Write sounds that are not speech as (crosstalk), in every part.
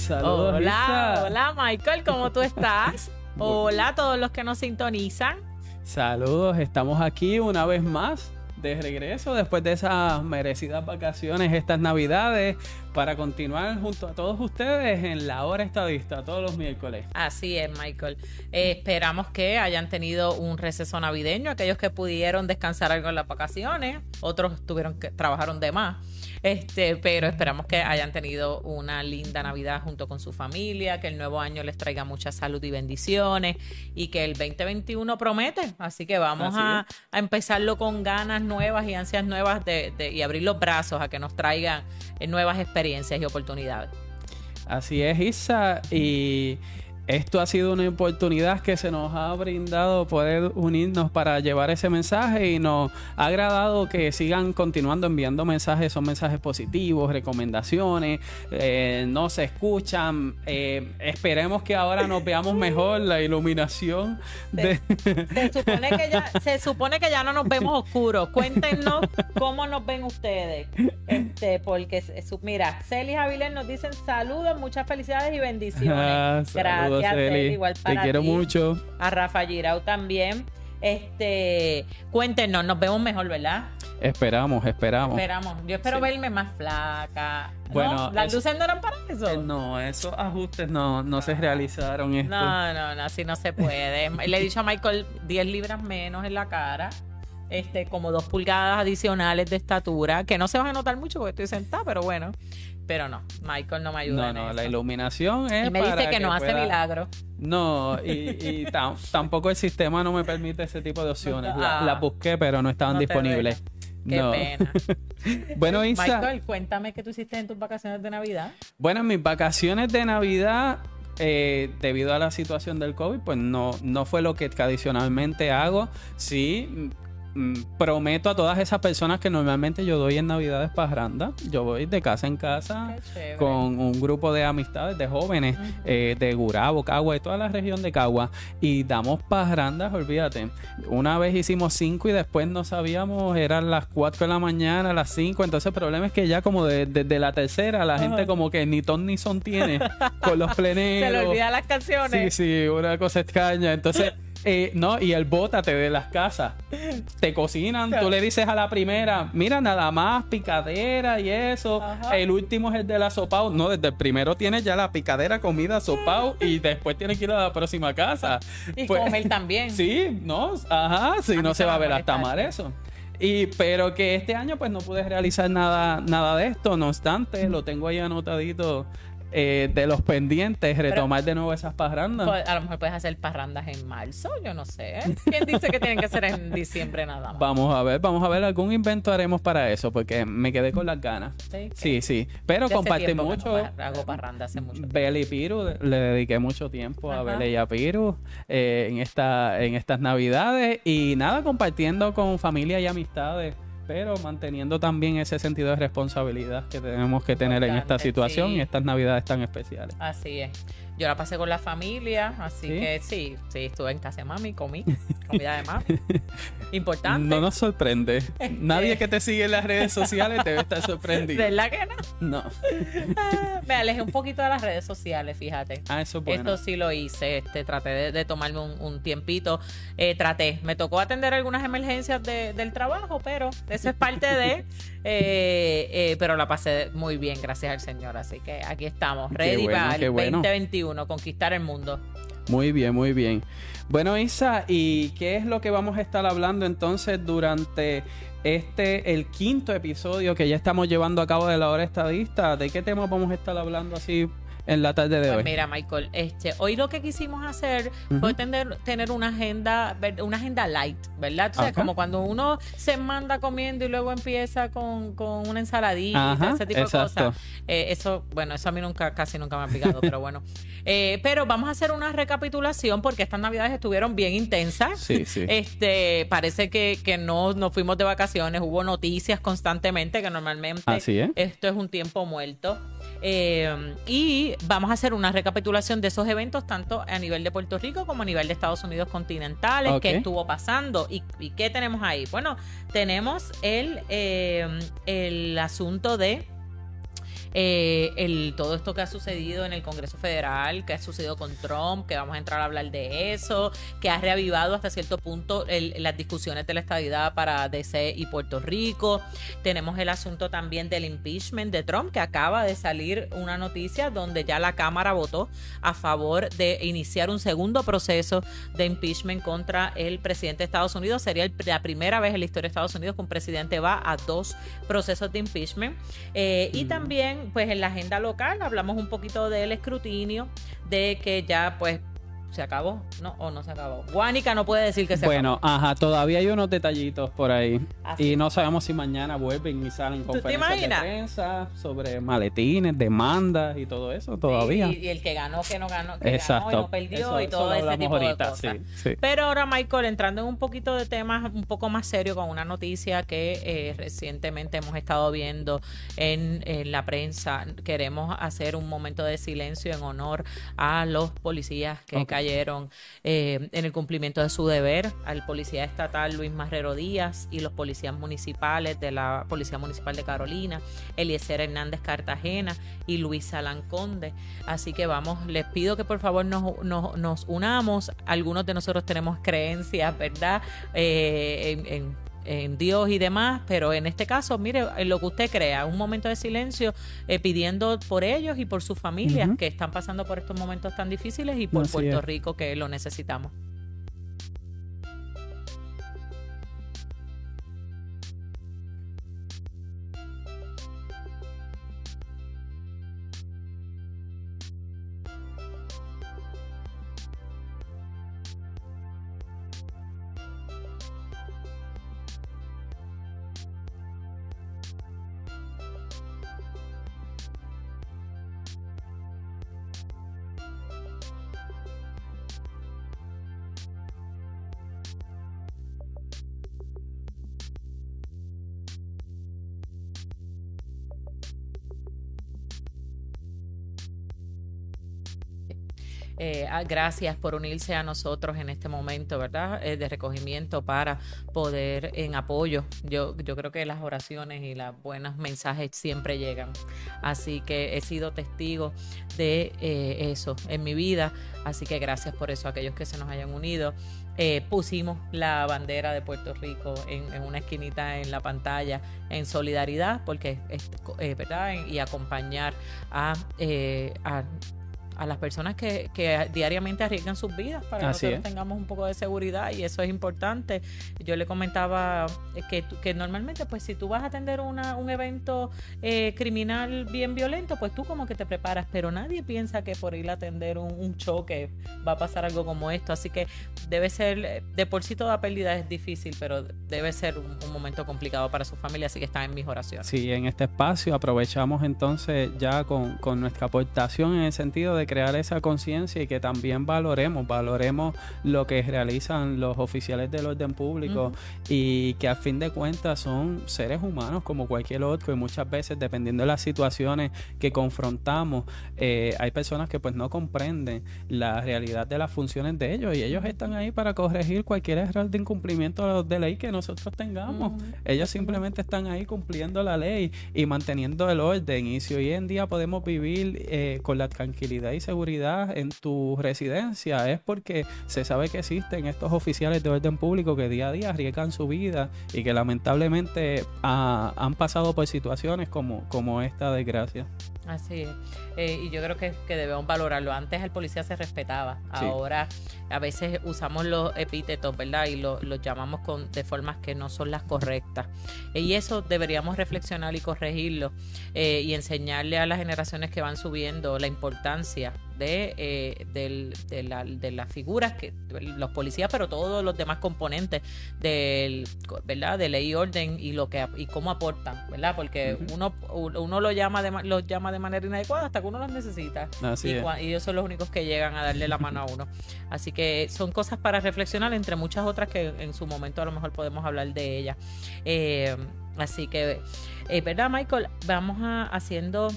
Saludos, Hola, hola Michael, ¿cómo tú estás? (laughs) Hola a todos los que nos sintonizan. Saludos, estamos aquí una vez más de regreso después de esas merecidas vacaciones estas navidades para continuar junto a todos ustedes en la hora estadista todos los miércoles. Así es, Michael. Eh, esperamos que hayan tenido un receso navideño, aquellos que pudieron descansar algo en las vacaciones, otros tuvieron que trabajaron de más. Este, pero esperamos que hayan tenido una linda Navidad junto con su familia, que el nuevo año les traiga mucha salud y bendiciones y que el 2021 promete. Así que vamos Así a, a empezarlo con ganas nuevas y ansias nuevas de, de- y abrir los brazos a que nos traigan eh, nuevas experiencias y oportunidades. Así es, Isa, y esto ha sido una oportunidad que se nos ha brindado poder unirnos para llevar ese mensaje y nos ha agradado que sigan continuando enviando mensajes, son mensajes positivos, recomendaciones, eh, no se escuchan, eh, esperemos que ahora nos veamos mejor, la iluminación de... Se supone que ya, se supone que ya no nos vemos oscuros. Cuéntenos cómo nos ven ustedes. Este, porque mira, Celis Avilés nos dicen saludos, muchas felicidades y bendiciones. Ah, saludos, Gracias, Te quiero ti. mucho. A Rafa Girau también. Este, cuéntenos, nos vemos mejor, ¿verdad? Esperamos, esperamos. Esperamos. Yo espero Sí. verme más flaca. ¿No? Bueno, las eso- luces no eran para eso. Eh, No, esos ajustes no, no se realizaron. Esto. No, no, no, así no se puede. (laughs) Le he dicho a Michael 10 libras menos en la cara. Este, como dos pulgadas adicionales de estatura, que no se van a notar mucho porque estoy sentada, pero bueno. Pero no, Michael no me ayuda. No, en no, eso. la iluminación es Y me dice para que, no hace milagro. No, y, y (laughs) tam- tampoco el sistema no me permite ese tipo de opciones. La- Ah. Las busqué, pero no estaban No disponibles. Qué no. pena. (laughs) Bueno, Isa, Michael, cuéntame qué tú hiciste en tus vacaciones de Navidad. bueno, en mis vacaciones de Navidad, eh, debido a la situación del COVID, pues no, no fue lo que tradicionalmente hago. Sí, prometo a todas esas personas que normalmente yo doy en Navidades parranda. Yo voy de casa en casa. Con un grupo de amistades de jóvenes eh, de Gurabo, Cagua, de toda la región de Cagua y damos parrandas, olvídate. Una vez hicimos cinco y después no sabíamos, eran las 4 de la mañana, las 5, entonces el problema es que ya como de- desde la tercera la gente como que ni ton ni son tiene con los pleneros. (laughs) Se le olvidan las Sí, canciones. sí, una cosa extraña. Entonces, (laughs) eh, no, y el bótate de las casas. Te cocinan, tú le dices a la primera, mira, nada más picadera y eso. Ajá. El último es el de la sopao. No, desde el primero tienes ya la picadera, comida, sopao y después tienes que ir a la próxima casa. Y Pues, comer también. (laughs) Sí, no, ajá, sí, A no se va a ver hasta mal eso. eso. Y, pero que este año pues no pude realizar nada, nada de esto, no obstante, lo tengo ahí anotadito eh, de los pendientes, retomar de nuevo esas parrandas. Pues, a lo mejor puedes hacer parrandas en marzo, yo no sé. ¿Quién dice que tienen que ser en diciembre nada más? Vamos a ver, vamos a ver, algún invento haremos para eso, porque me quedé con las ganas. Sí, Sí, sí, pero compartí mucho. no hago parranda hace mucho tiempo. Belle y Piru, le dediqué mucho tiempo a. Belle y a Piru eh, en, esta, en estas navidades y nada, compartiendo con familia y amistades, pero manteniendo también ese sentido de responsabilidad que tenemos que tener en esta situación sí. y estas navidades tan especiales. Así es. Yo la pasé con la familia, así ¿Sí? que sí, sí, estuve en casa de mami, comí, comida de mami. (laughs) Importante. No nos sorprende. Nadie que te sigue en las redes sociales debe estar sorprendido. ¿Verdad que no? No. (laughs) Ah, Me alejé un poquito de las redes sociales, fíjate. Ah, eso es bueno. Esto sí lo hice, este, traté de, de tomarme un, un tiempito, eh, traté, me tocó atender algunas emergencias de- del trabajo, pero eso es parte de, (laughs) eh, eh, pero la pasé muy bien, gracias al Señor, así que aquí estamos, ready bueno, para el bueno. 2021, conquistar el mundo. Muy bien, muy bien. Bueno, Isa, ¿y qué es lo que vamos a estar hablando entonces durante este, el quinto episodio que ya estamos llevando a cabo de la hora estadista? ¿De qué tema vamos a estar hablando así en la tarde de Pues hoy? mira, Michael, este, hoy lo que quisimos hacer fue tener, tener una agenda, una agenda light, ¿verdad? O sea, Ajá. como cuando uno se manda comiendo y luego empieza con, con una ensaladita, Ajá, ese tipo exacto. de cosas. Eh, eso, bueno, eso a mí nunca, casi nunca me ha picado, pero bueno. (laughs) Eh, pero vamos a hacer una recapitulación porque estas navidades estuvieron bien intensas. Sí, sí. Este, parece que, que no nos fuimos de vacaciones, hubo noticias constantemente, que normalmente Así es. esto es un tiempo muerto. Eh, y vamos a hacer una recapitulación de esos eventos, tanto a nivel de Puerto Rico como a nivel de Estados Unidos continentales, Ok. qué estuvo pasando y, y qué tenemos ahí. Bueno, tenemos el, eh, el asunto de eh, el, todo esto que ha sucedido en el Congreso Federal, que ha sucedido con Trump, que vamos a entrar a hablar de eso, que ha reavivado hasta cierto punto las discusiones de la estadidad para DC y Puerto Rico. Tenemos el asunto también del impeachment de Trump, que acaba de salir una noticia donde ya la Cámara votó a favor de iniciar un segundo proceso de impeachment contra el presidente de Estados Unidos. Sería la primera vez en la historia de Estados Unidos que un presidente va a dos procesos de impeachment. Eh, y también, pues en la agenda local hablamos un poquito del escrutinio, de que ya pues ¿Se acabó? ¿No? ¿O no se acabó? Guánica no puede decir que se bueno, acabó. Bueno, ajá, todavía hay unos detallitos por ahí. Ah, y no sabemos si mañana vuelven y salen conferencias de prensa sobre maletines, demandas y todo eso todavía. y, el que ganó, que no ganó, que Exacto. ganó y no perdió y todo ese tipo de cosas. Pero ahora, Michael, entrando en un poquito de temas un poco más serio con una noticia que eh, recientemente hemos estado viendo en, la prensa, queremos hacer un momento de silencio en honor a los policías que cayeron cayeron eh, en el cumplimiento de su deber al policía estatal Luis Marrero Díaz y los policías municipales de la Policía Municipal de Carolina, Eliezer Hernández Cartagena y Luis Salán Conde. Así que vamos, les pido que por favor nos, nos, unamos. Algunos de nosotros tenemos creencias, ¿verdad? Eh, en en Dios y demás, pero en este caso, mire, en lo que usted crea, un momento de silencio eh, pidiendo por ellos y por sus familias que están pasando por estos momentos tan difíciles y por Puerto Rico que lo necesitamos. Eh, gracias por unirse a nosotros en este momento, ¿verdad? Eh, de recogimiento para poder en apoyo. Yo, yo creo que las oraciones y los buenos mensajes siempre llegan. Así que he sido testigo de eh, eso en mi vida. Así que gracias por eso a aquellos que se nos hayan unido. pusimos la bandera de Puerto Rico en, una esquinita en la pantalla en solidaridad porque verdad y acompañar a a las personas que, que diariamente arriesgan sus vidas para que nosotros tengamos un poco de seguridad y eso es importante. Yo le comentaba eh, que, que normalmente pues si tú vas a atender una, un evento eh, criminal bien violento, pues tú como que te preparas, pero nadie piensa que por ir a atender un, choque va a pasar algo como esto, así que debe ser, de por sí toda pérdida es difícil, pero debe ser un, un momento complicado para su familia, así que está en mis oraciones. Sí, en este espacio aprovechamos entonces ya con, con nuestra aportación en el sentido de crear esa conciencia y que también valoremos, valoremos lo que realizan los oficiales del orden público y que a fin de cuentas son seres humanos como cualquier otro y muchas veces dependiendo de las situaciones que confrontamos, eh, hay personas que pues no comprenden la realidad de las funciones de ellos y ellos están ahí para corregir cualquier error de incumplimiento de ley que nosotros tengamos. Ellos simplemente están ahí cumpliendo la ley y manteniendo el orden y si hoy en día podemos vivir eh, con la tranquilidad y seguridad en tu residencia es porque se sabe que existen estos oficiales de orden público que día a día arriesgan su vida y que lamentablemente ah, han pasado por situaciones como, como esta desgracia. Así es. Eh, y yo creo que, debemos valorarlo. Antes el policía se respetaba. Ahora a veces usamos los epítetos, ¿verdad? Y los llamamos con, de formas que no son las correctas. y eso deberíamos reflexionar y corregirlo eh, y enseñarle a las generaciones que van subiendo la importancia de, eh, de, las figuras, que los policías, pero todos los demás componentes del, ¿verdad? de ley y orden y lo que y cómo aportan, ¿verdad? Porque uno, uno lo llama de, los llama de manera inadecuada hasta que uno los necesita. y, ellos son los únicos que llegan a darle la mano a uno. Así que son cosas para reflexionar, entre muchas otras que en su momento a lo mejor podemos hablar de ellas. Eh, así que, eh, ¿verdad, Michael? Vamos a, haciendo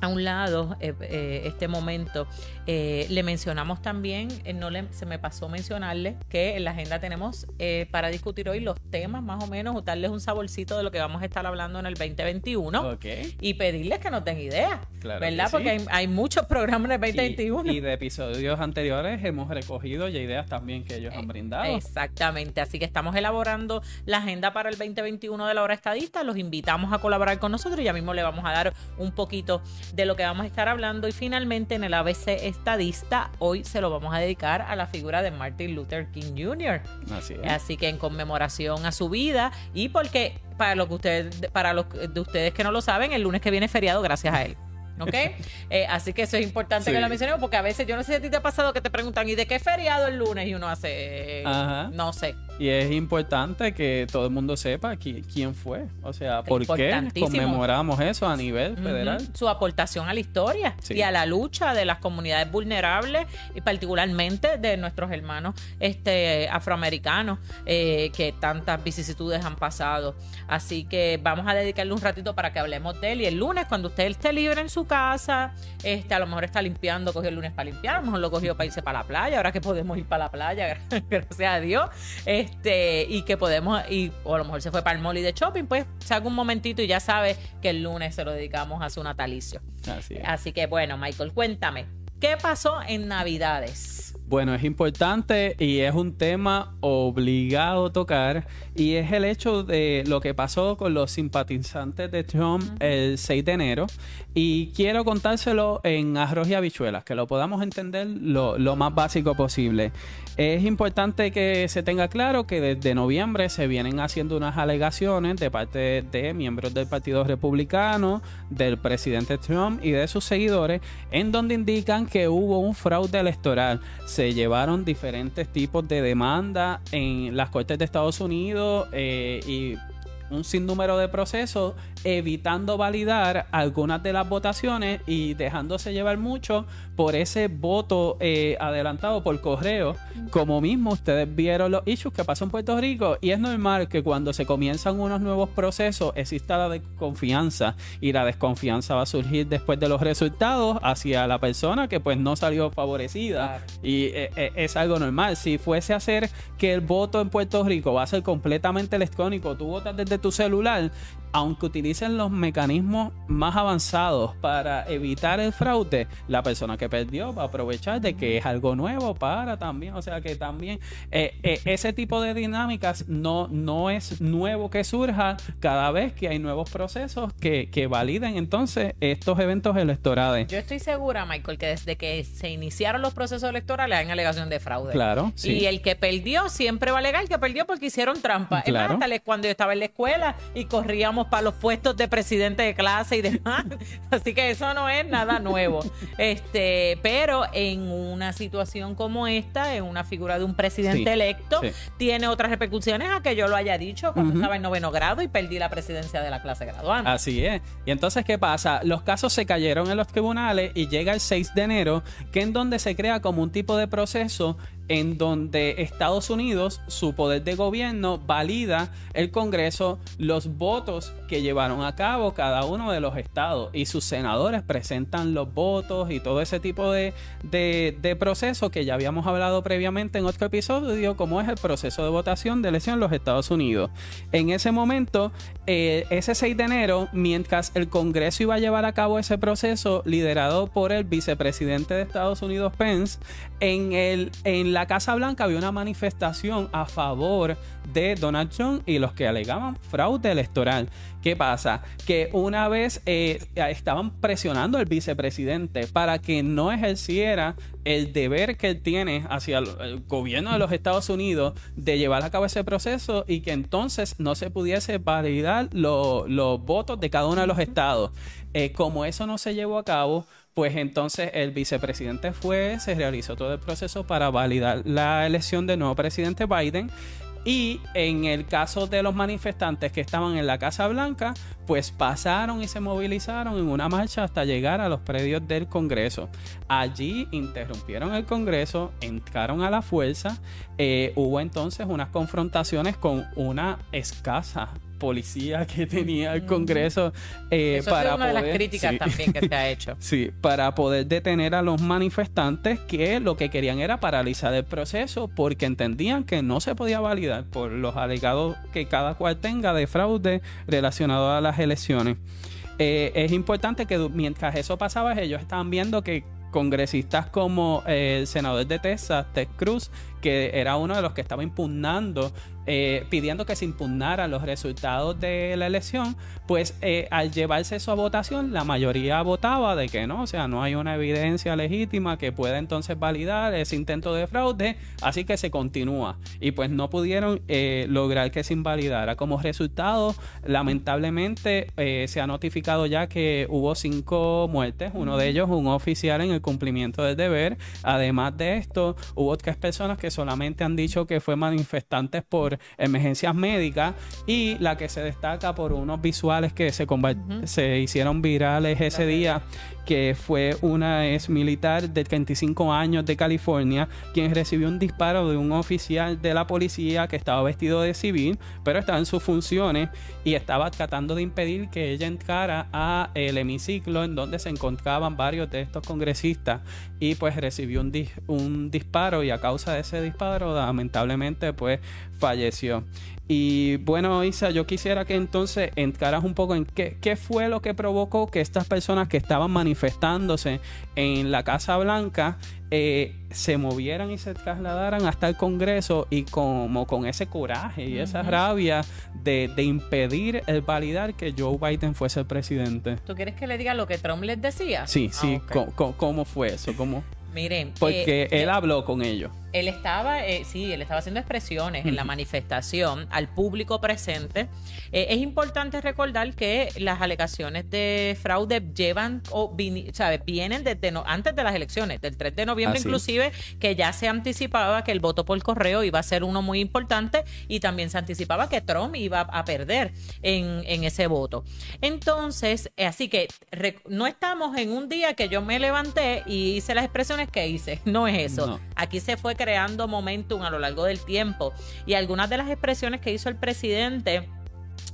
a un lado eh, eh, este momento. Eh, le mencionamos también, no le, se me pasó mencionarle que en la agenda tenemos para discutir hoy los temas más o menos, darles un saborcito de lo que vamos a estar hablando en el 2021 y pedirles que nos den ideas, ¿verdad? Porque hay, muchos programas en el 2021. Y, de episodios anteriores hemos recogido ya ideas también que ellos han brindado. Exactamente, así que estamos elaborando la agenda para el 2021 de la hora estadista, los invitamos a colaborar con nosotros y ya mismo le vamos a dar un poquito de lo que vamos a estar hablando. Y finalmente en el ABC estadista, hoy se lo vamos a dedicar a la figura de Martin Luther King Jr. Así, Así que en conmemoración a su vida y porque para lo que ustedes, para los de ustedes que no lo saben, el lunes que viene es feriado gracias a él. ¿ok? (laughs) Eh, así que eso es importante que lo mencionemos porque a veces yo no sé si a ti te ha pasado que te preguntan ¿y de qué feriado el lunes? Y uno hace, no sé. Y es importante que todo el mundo sepa quién fue, o sea, por qué conmemoramos eso a nivel federal. Su aportación a la historia y a la lucha de las comunidades vulnerables y particularmente de nuestros hermanos este, afroamericanos eh, que tantas vicisitudes han pasado. Así que vamos a dedicarle un ratito para que hablemos de él. Y el lunes cuando usted esté libre en su casa, este, a lo mejor está limpiando, cogió el lunes para limpiar, a lo mejor lo cogió para irse para la playa, ahora que podemos ir para la playa, (laughs) gracias a Dios, este, y que podemos, y, o a lo mejor se fue para el molly de shopping, pues saca un momentito y ya sabe que el lunes se lo dedicamos a su natalicio. Así, Así que bueno, Michael, cuéntame, ¿qué pasó en Navidades? Bueno, es importante y es un tema obligado tocar y es el hecho de lo que pasó con los simpatizantes de Trump el 6 de enero. Y quiero contárselo en arroz y habichuelas, que lo podamos entender lo, lo más básico posible. Es importante que se tenga claro que desde noviembre se vienen haciendo unas alegaciones de parte de miembros del Partido Republicano, del presidente Trump y de sus seguidores, en donde indican que hubo un fraude electoral. se llevaron diferentes tipos de demanda en las cortes de Estados Unidos eh, y un sinnúmero de procesos evitando validar algunas de las votaciones y dejándose llevar mucho por ese voto eh, adelantado por correo. Como mismo ustedes vieron los issues que pasó en Puerto Rico y es normal que cuando se comienzan unos nuevos procesos exista la desconfianza y la desconfianza va a surgir después de los resultados hacia la persona que pues no salió favorecida y eh, eh, es algo normal. Si fuese a hacer que el voto en Puerto Rico va a ser completamente electrónico, tú votas desde tu celular, aunque utilicen los mecanismos más avanzados para evitar el fraude, la persona que perdió va a aprovechar de que es algo nuevo para también, o sea que también eh, eh, ese tipo de dinámicas no, no es nuevo que surja cada vez que hay nuevos procesos que, que validen entonces estos eventos electorales. Yo estoy segura, Michael, que desde que se iniciaron los procesos electorales hay alegación de fraude. Claro. Y el que perdió siempre va a alegar que perdió porque hicieron trampa. Claro. cuando yo estaba en la escuela y corríamos para los puestos de presidente de clase y demás. (laughs) Así que eso no es nada nuevo. Este, pero en una situación como esta, en una figura de un presidente electo, tiene otras repercusiones a que yo lo haya dicho cuando estaba en noveno grado y perdí la presidencia de la clase graduada. Así es. Y entonces, ¿qué pasa? Los casos se cayeron en los tribunales y llega el 6 de enero, que en donde se crea como un tipo de proceso en donde Estados Unidos, su poder de gobierno, valida el Congreso los votos que llevaron a cabo cada uno de los estados y sus senadores presentan los votos y todo ese tipo de, de, proceso que ya habíamos hablado previamente en otro episodio, como es el proceso de votación de elección en los Estados Unidos. En ese momento, eh, ese 6 de enero, mientras el Congreso iba a llevar a cabo ese proceso liderado por el vicepresidente de Estados Unidos, Pence, en, el, en la la Casa Blanca había una manifestación a favor de Donald Trump y los que alegaban fraude electoral. ¿Qué pasa? Que una vez eh, estaban presionando al vicepresidente para que no ejerciera el deber que él tiene hacia el, gobierno de los Estados Unidos de llevar a cabo ese proceso y que entonces no se pudiese validar los votos de cada uno de los estados. Eh, como eso no se llevó a cabo, pues entonces el vicepresidente fue, se realizó todo el proceso para validar la elección del nuevo presidente Biden. Y en el caso de los manifestantes que estaban en la Casa Blanca, pues pasaron y se movilizaron en una marcha hasta llegar a los predios del Congreso. Allí interrumpieron el Congreso, entraron a la fuerza, eh, hubo entonces unas confrontaciones con una escasa policía que tenía el Congreso eh, Eso para una poder de las críticas sí. también que se ha hecho. (laughs) Sí, para poder detener a los manifestantes que lo que querían era paralizar el proceso porque entendían que no se podía validar por los alegados que cada cual tenga de fraude relacionado a las elecciones. Eh, es importante que mientras eso pasaba, ellos estaban viendo que congresistas como eh, el senador de Texas, Ted Cruz, que era uno de los que estaba impugnando, eh, pidiendo que se impugnaran los resultados de la elección, pues eh, al llevarse eso a votación, la mayoría votaba de que no, o sea, no hay una evidencia legítima que pueda entonces validar ese intento de fraude, así que se continúa. Y pues no pudieron eh, lograr que se invalidara. Como resultado, lamentablemente eh, se ha notificado ya que hubo cinco muertes, uno de ellos un oficial en el cumplimiento del deber. Además de esto, hubo tres personas que solamente han dicho que fue manifestantes por emergencias médicas y la que se destaca por unos visuales que se, conver- se hicieron virales ese día que fue una ex militar de 35 años de California quien recibió un disparo de un oficial de la policía que estaba vestido de civil pero estaba en sus funciones y estaba tratando de impedir que ella entrara a el hemiciclo en donde se encontraban varios de estos congresistas y pues recibió un, un disparo y a causa de ese disparo lamentablemente pues falleció. Y bueno, Isa, yo quisiera que entonces entraras un poco en qué, qué fue lo que provocó que estas personas que estaban manifestándose en la Casa Blanca eh, se movieran y se trasladaran hasta el Congreso y como con ese coraje y esa rabia de, de impedir el validar que Joe Biden fuese el presidente. ¿Tú quieres que le diga lo que Trump les decía? Sí, Ah, sí, co- co- ¿cómo fue eso? ¿Cómo? Miren, Porque eh, él habló con ellos. Él estaba, eh, sí, él estaba haciendo expresiones en la manifestación al público presente. Eh, es importante recordar que las alegaciones de fraude llevan o ¿sabes? vienen desde no- antes de las elecciones, del 3 de noviembre Así. inclusive, que ya se anticipaba que el voto por correo iba a ser uno muy importante y también se anticipaba que Trump iba a perder en, en ese voto. Entonces, eh, así que rec- no estamos en un día que yo me levanté y hice las expresiones que hice, (laughs) no es eso. No. Aquí se fue creando momentum a lo largo del tiempo y algunas de las expresiones que hizo el presidente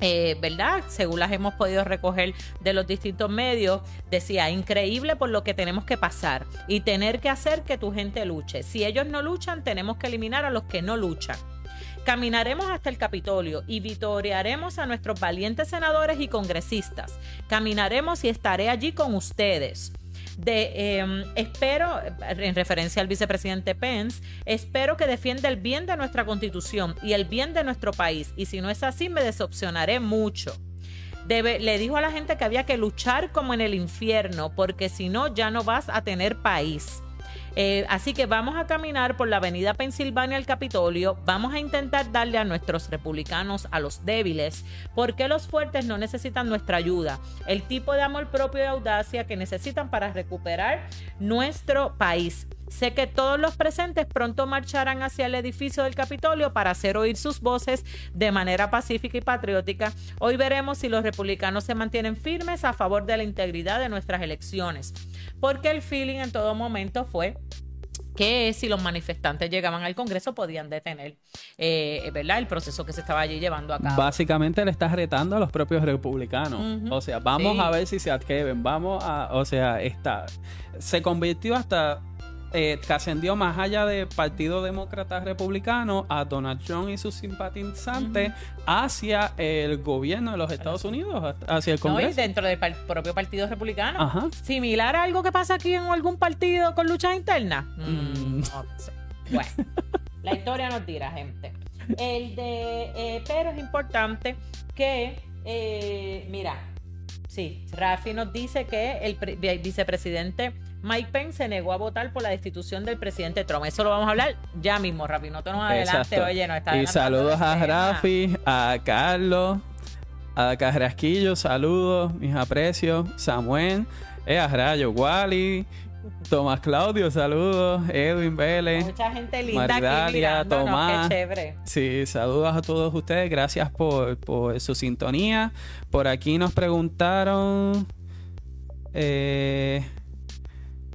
eh, ¿verdad? Según las hemos podido recoger de los distintos medios, decía, increíble por lo que tenemos que pasar y tener que hacer que tu gente luche. Si ellos no luchan, tenemos que eliminar a los que no luchan. Caminaremos hasta el Capitolio y vitorearemos a nuestros valientes senadores y congresistas. Caminaremos y estaré allí con ustedes. De, eh, espero, en referencia al vicepresidente Pence, espero que defienda el bien de nuestra constitución y el bien de nuestro país. Y si no es así, me decepcionaré mucho. Debe- le dijo a la gente que había que luchar como en el infierno, porque si no, ya no vas a tener país. Eh, así que vamos a caminar por la avenida Pensilvania al Capitolio, vamos a intentar darle a nuestros republicanos a los débiles, porque los fuertes no necesitan nuestra ayuda, el tipo de amor propio y audacia que necesitan para recuperar nuestro país. Sé que todos los presentes pronto marcharán hacia el edificio del Capitolio para hacer oír sus voces de manera pacífica y patriótica. Hoy veremos si los republicanos se mantienen firmes a favor de la integridad de nuestras elecciones, porque el feeling en todo momento fue que si los manifestantes llegaban al Congreso podían detener eh, ¿verdad? el proceso que se estaba allí llevando a cabo. Básicamente le está retando a los propios republicanos. O sea, vamos Sí. a ver si se atreven. Vamos a. O sea, está. Se convirtió hasta. Eh, trascendió más allá del Partido Demócrata Republicano a Donald Trump y sus simpatizantes hacia el gobierno de los Estados Unidos, hacia el No, y Congreso. dentro del par- propio Partido Republicano. Ajá. Similar a algo que pasa aquí en algún partido con luchas internas. Mm, Mm. no sé. Bueno, la historia nos dirá, gente. El de, eh, pero es importante que, eh, mira, sí, Rafi nos dice que el pre- vi- vicepresidente Mike Pence se negó a votar por la destitución del presidente Trump. Eso lo vamos a hablar ya mismo, Rafi. No te nos adelante, oye, nos está Y saludos a. Rafi, a Carlos, a Carrasquillo, saludos, mis aprecios, Samuel, eh, a Rayo, Wally, Tomás Claudio, saludos, Edwin Vélez. Mucha gente linda aquí Tomás. qué chévere. Sí, saludos a todos ustedes, gracias por, por su sintonía. Por aquí nos preguntaron, eh,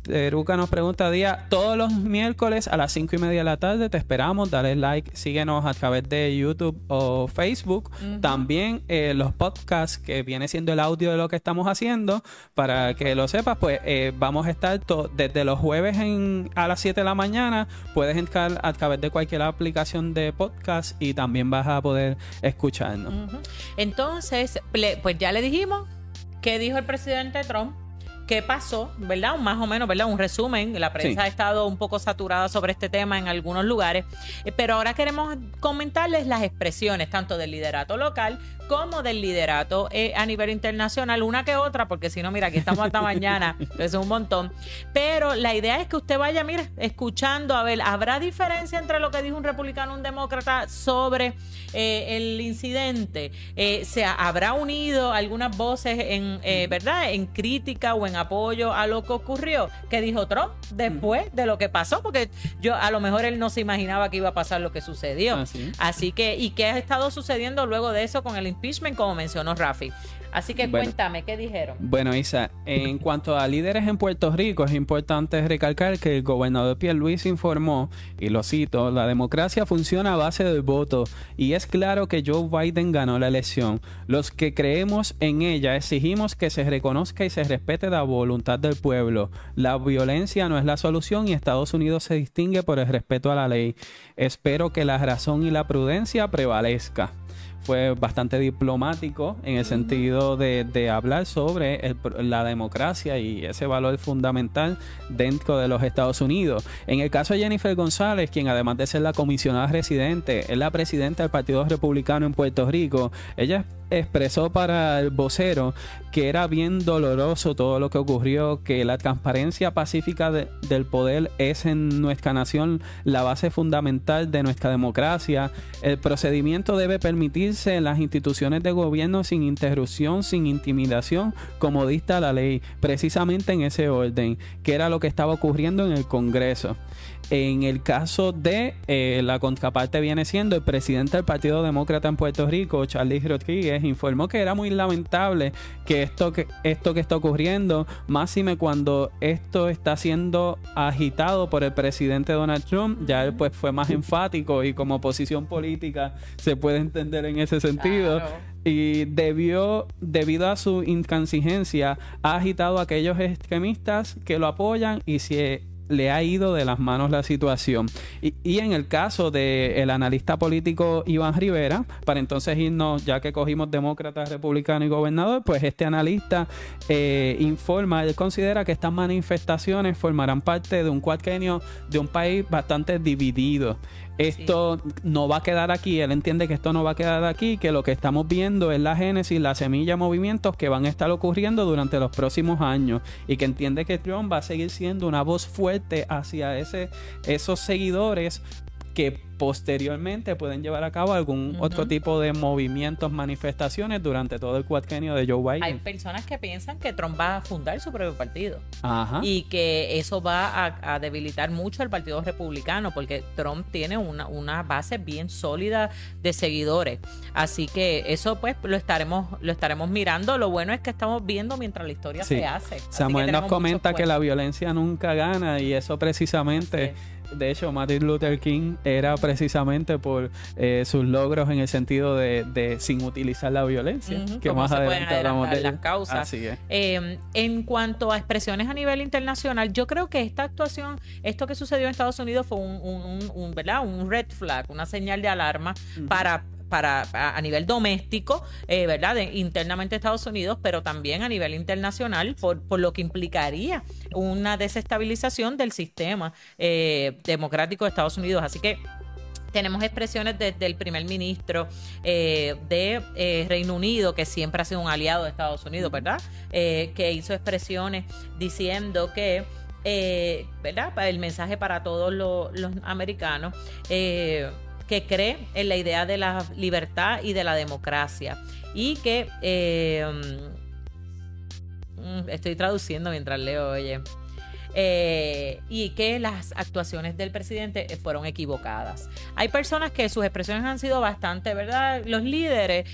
Teruca nos pregunta día todos los miércoles a las 5 y media de la tarde. Te esperamos. Dale like, síguenos a través de YouTube o Facebook. También eh, los podcasts que viene siendo el audio de lo que estamos haciendo. Para que lo sepas, pues eh, vamos a estar desde los jueves en, a las 7 de la mañana. Puedes entrar a través de cualquier aplicación de podcast y también vas a poder escucharnos. Entonces, pues ya le dijimos qué dijo el presidente Trump qué pasó, ¿verdad? Más o menos, ¿verdad? Un resumen. La prensa ha estado un poco saturada sobre este tema en algunos lugares, eh, pero ahora queremos comentarles las expresiones tanto del liderato local como del liderato eh, a nivel internacional, una que otra, porque si no, mira, aquí estamos hasta mañana, (laughs) es un montón. Pero la idea es que usted vaya, mire, escuchando, a ver, ¿habrá diferencia entre lo que dijo un republicano y un demócrata sobre eh, el incidente? Eh, ¿Se habrá unido algunas voces en, verdad, en crítica o en apoyo a lo que ocurrió? ¿Qué dijo Trump después de lo que pasó? Porque yo, a lo mejor él no se imaginaba que iba a pasar lo que sucedió. Así, Así que, ¿y qué ha estado sucediendo luego de eso con el como mencionó Rafi. Así que cuéntame, ¿qué dijeron? Bueno, Isa, en cuanto a líderes en Puerto Rico, es importante recalcar que el gobernador Luis informó, y lo cito, la democracia funciona a base del voto y es claro que Joe Biden ganó la elección. Los que creemos en ella exigimos que se reconozca y se respete la voluntad del pueblo. La violencia no es la solución y Estados Unidos se distingue por el respeto a la ley. Espero que la razón y la prudencia prevalezca fue bastante diplomático en el sentido de, hablar sobre la democracia y ese valor fundamental dentro de los Estados Unidos. En el caso de Jennifer González, quien además de ser la comisionada residente, es la presidenta del Partido Republicano en Puerto Rico, ella expresó para el vocero que era bien doloroso todo lo que ocurrió, que la transparencia pacífica del poder es en nuestra nación la base fundamental de nuestra democracia. El procedimiento debe permitirse en las instituciones de gobierno sin interrupción, sin intimidación, como dicta la ley, precisamente en ese orden, que era lo que estaba ocurriendo en el Congreso. En el caso de eh, la contraparte viene siendo el presidente del Partido Demócrata en Puerto Rico, Charlie Rodríguez, informó que era muy lamentable que esto que, esto que está ocurriendo, máxime cuando esto está siendo agitado por el presidente Donald Trump, ya él pues fue más enfático y como posición política se puede entender en ese sentido. y debió, debido a su intransigencia, ha agitado a aquellos extremistas que lo apoyan y si le ha ido de las manos la situación. Y, en el caso del analista político Iván Rivera, para entonces irnos, ya que cogimos demócrata, republicano y gobernador, pues este analista eh, informa, él considera que estas manifestaciones formarán parte de un cuatrenio de un país bastante dividido esto no va a quedar aquí, él entiende que esto no va a quedar aquí, que lo que estamos viendo es la génesis, la semilla, movimientos que van a estar ocurriendo durante los próximos años y que entiende que Trump va a seguir siendo una voz fuerte hacia ese, esos seguidores que posteriormente pueden llevar a cabo algún otro tipo de movimientos, manifestaciones durante todo el cuatrenio de Joe Biden. Hay personas que piensan que Trump va a fundar su propio partido y que eso va a, debilitar mucho al Partido Republicano porque Trump tiene una, una base bien sólida de seguidores. Así que eso pues lo estaremos lo estaremos mirando. Lo bueno es que estamos viendo mientras la historia se hace. Samuel nos comenta que la violencia nunca gana y eso precisamente de hecho, Martin Luther King era precisamente por eh, sus logros en el sentido de, sin utilizar la violencia, que más adelante hablamos de las causas. Em, en cuanto a expresiones a nivel internacional, yo creo que esta actuación, esto que sucedió en Estados Unidos fue un, ¿verdad? un red flag, una señal de alarma para para a, nivel doméstico, eh, ¿verdad? De, internamente Estados Unidos, pero también a nivel internacional, por, por lo que implicaría una desestabilización del sistema eh, democrático de Estados Unidos. Así que tenemos expresiones desde el primer ministro eh, de Reino Unido, que siempre ha sido un aliado de Estados Unidos, ¿verdad? que hizo expresiones diciendo que, ¿verdad? El mensaje para todos los, los americanos que cree en la idea de la libertad y de la democracia y que eh, mm, estoy traduciendo mientras leo, oye. Eh, y que las actuaciones del presidente fueron equivocadas. Hay personas que sus expresiones han sido bastante, ¿verdad? Los líderes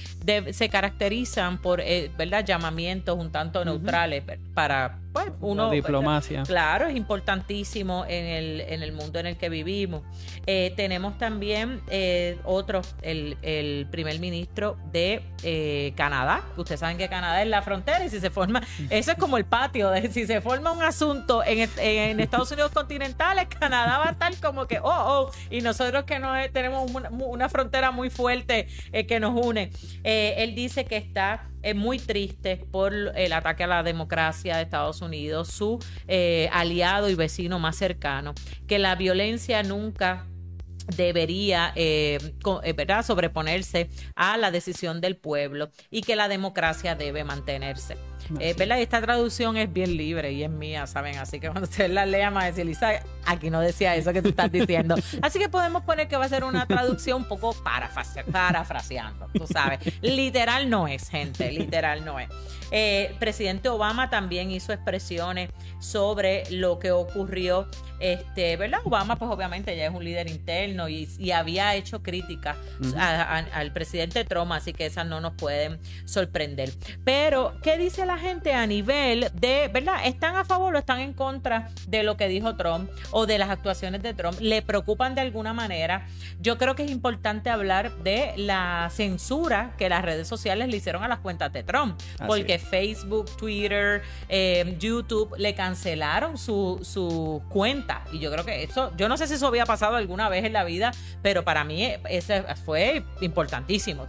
se caracterizan por, eh, ¿verdad? Llamamientos un tanto neutrales para pues uno... diplomacia. Claro, es importantísimo en el, en el mundo en el que vivimos. Eh, tenemos también eh, otro, el, el, primer ministro de eh, Canadá. Ustedes saben que Canadá es la frontera y si se forma, (laughs) eso es como el patio, de, si se forma un asunto en, en Estados Unidos continentales, Canadá va a estar como que, oh, oh, y nosotros que no tenemos una, frontera muy fuerte que nos une. él dice que está muy triste por el ataque a la democracia de Estados Unidos, su eh, aliado y vecino más cercano, que la violencia nunca debería eh, eh, ¿verdad? sobreponerse a la decisión del pueblo y que la democracia debe mantenerse. Eh, ¿verdad? Esta traducción es bien libre y es mía, ¿saben? Así que cuando (laughs) ustedes la lean, van a decir, aquí no decía eso que tú estás diciendo. Así que podemos poner que va a ser una traducción un poco parafraseando, tú sabes. Literal no es, gente, literal no es. Eh, presidente Obama también hizo expresiones sobre lo que ocurrió, este, ¿verdad? Obama, pues obviamente ya es un líder interno y, había hecho críticas al presidente Trump, así que esas no nos pueden sorprender. Pero, ¿qué dice la gente a nivel de, ¿verdad? ¿Están a favor o están en contra de lo que dijo Trump o de las actuaciones de Trump? ¿Le preocupan de alguna manera? Yo creo que es importante hablar de la censura que las redes sociales le hicieron a las cuentas de Trump, porque Facebook, Twitter, eh, YouTube le cancelaron su, su cuenta. Y yo creo que eso, yo no sé si eso había pasado alguna vez en la vida, pero para mí ese fue importantísimo,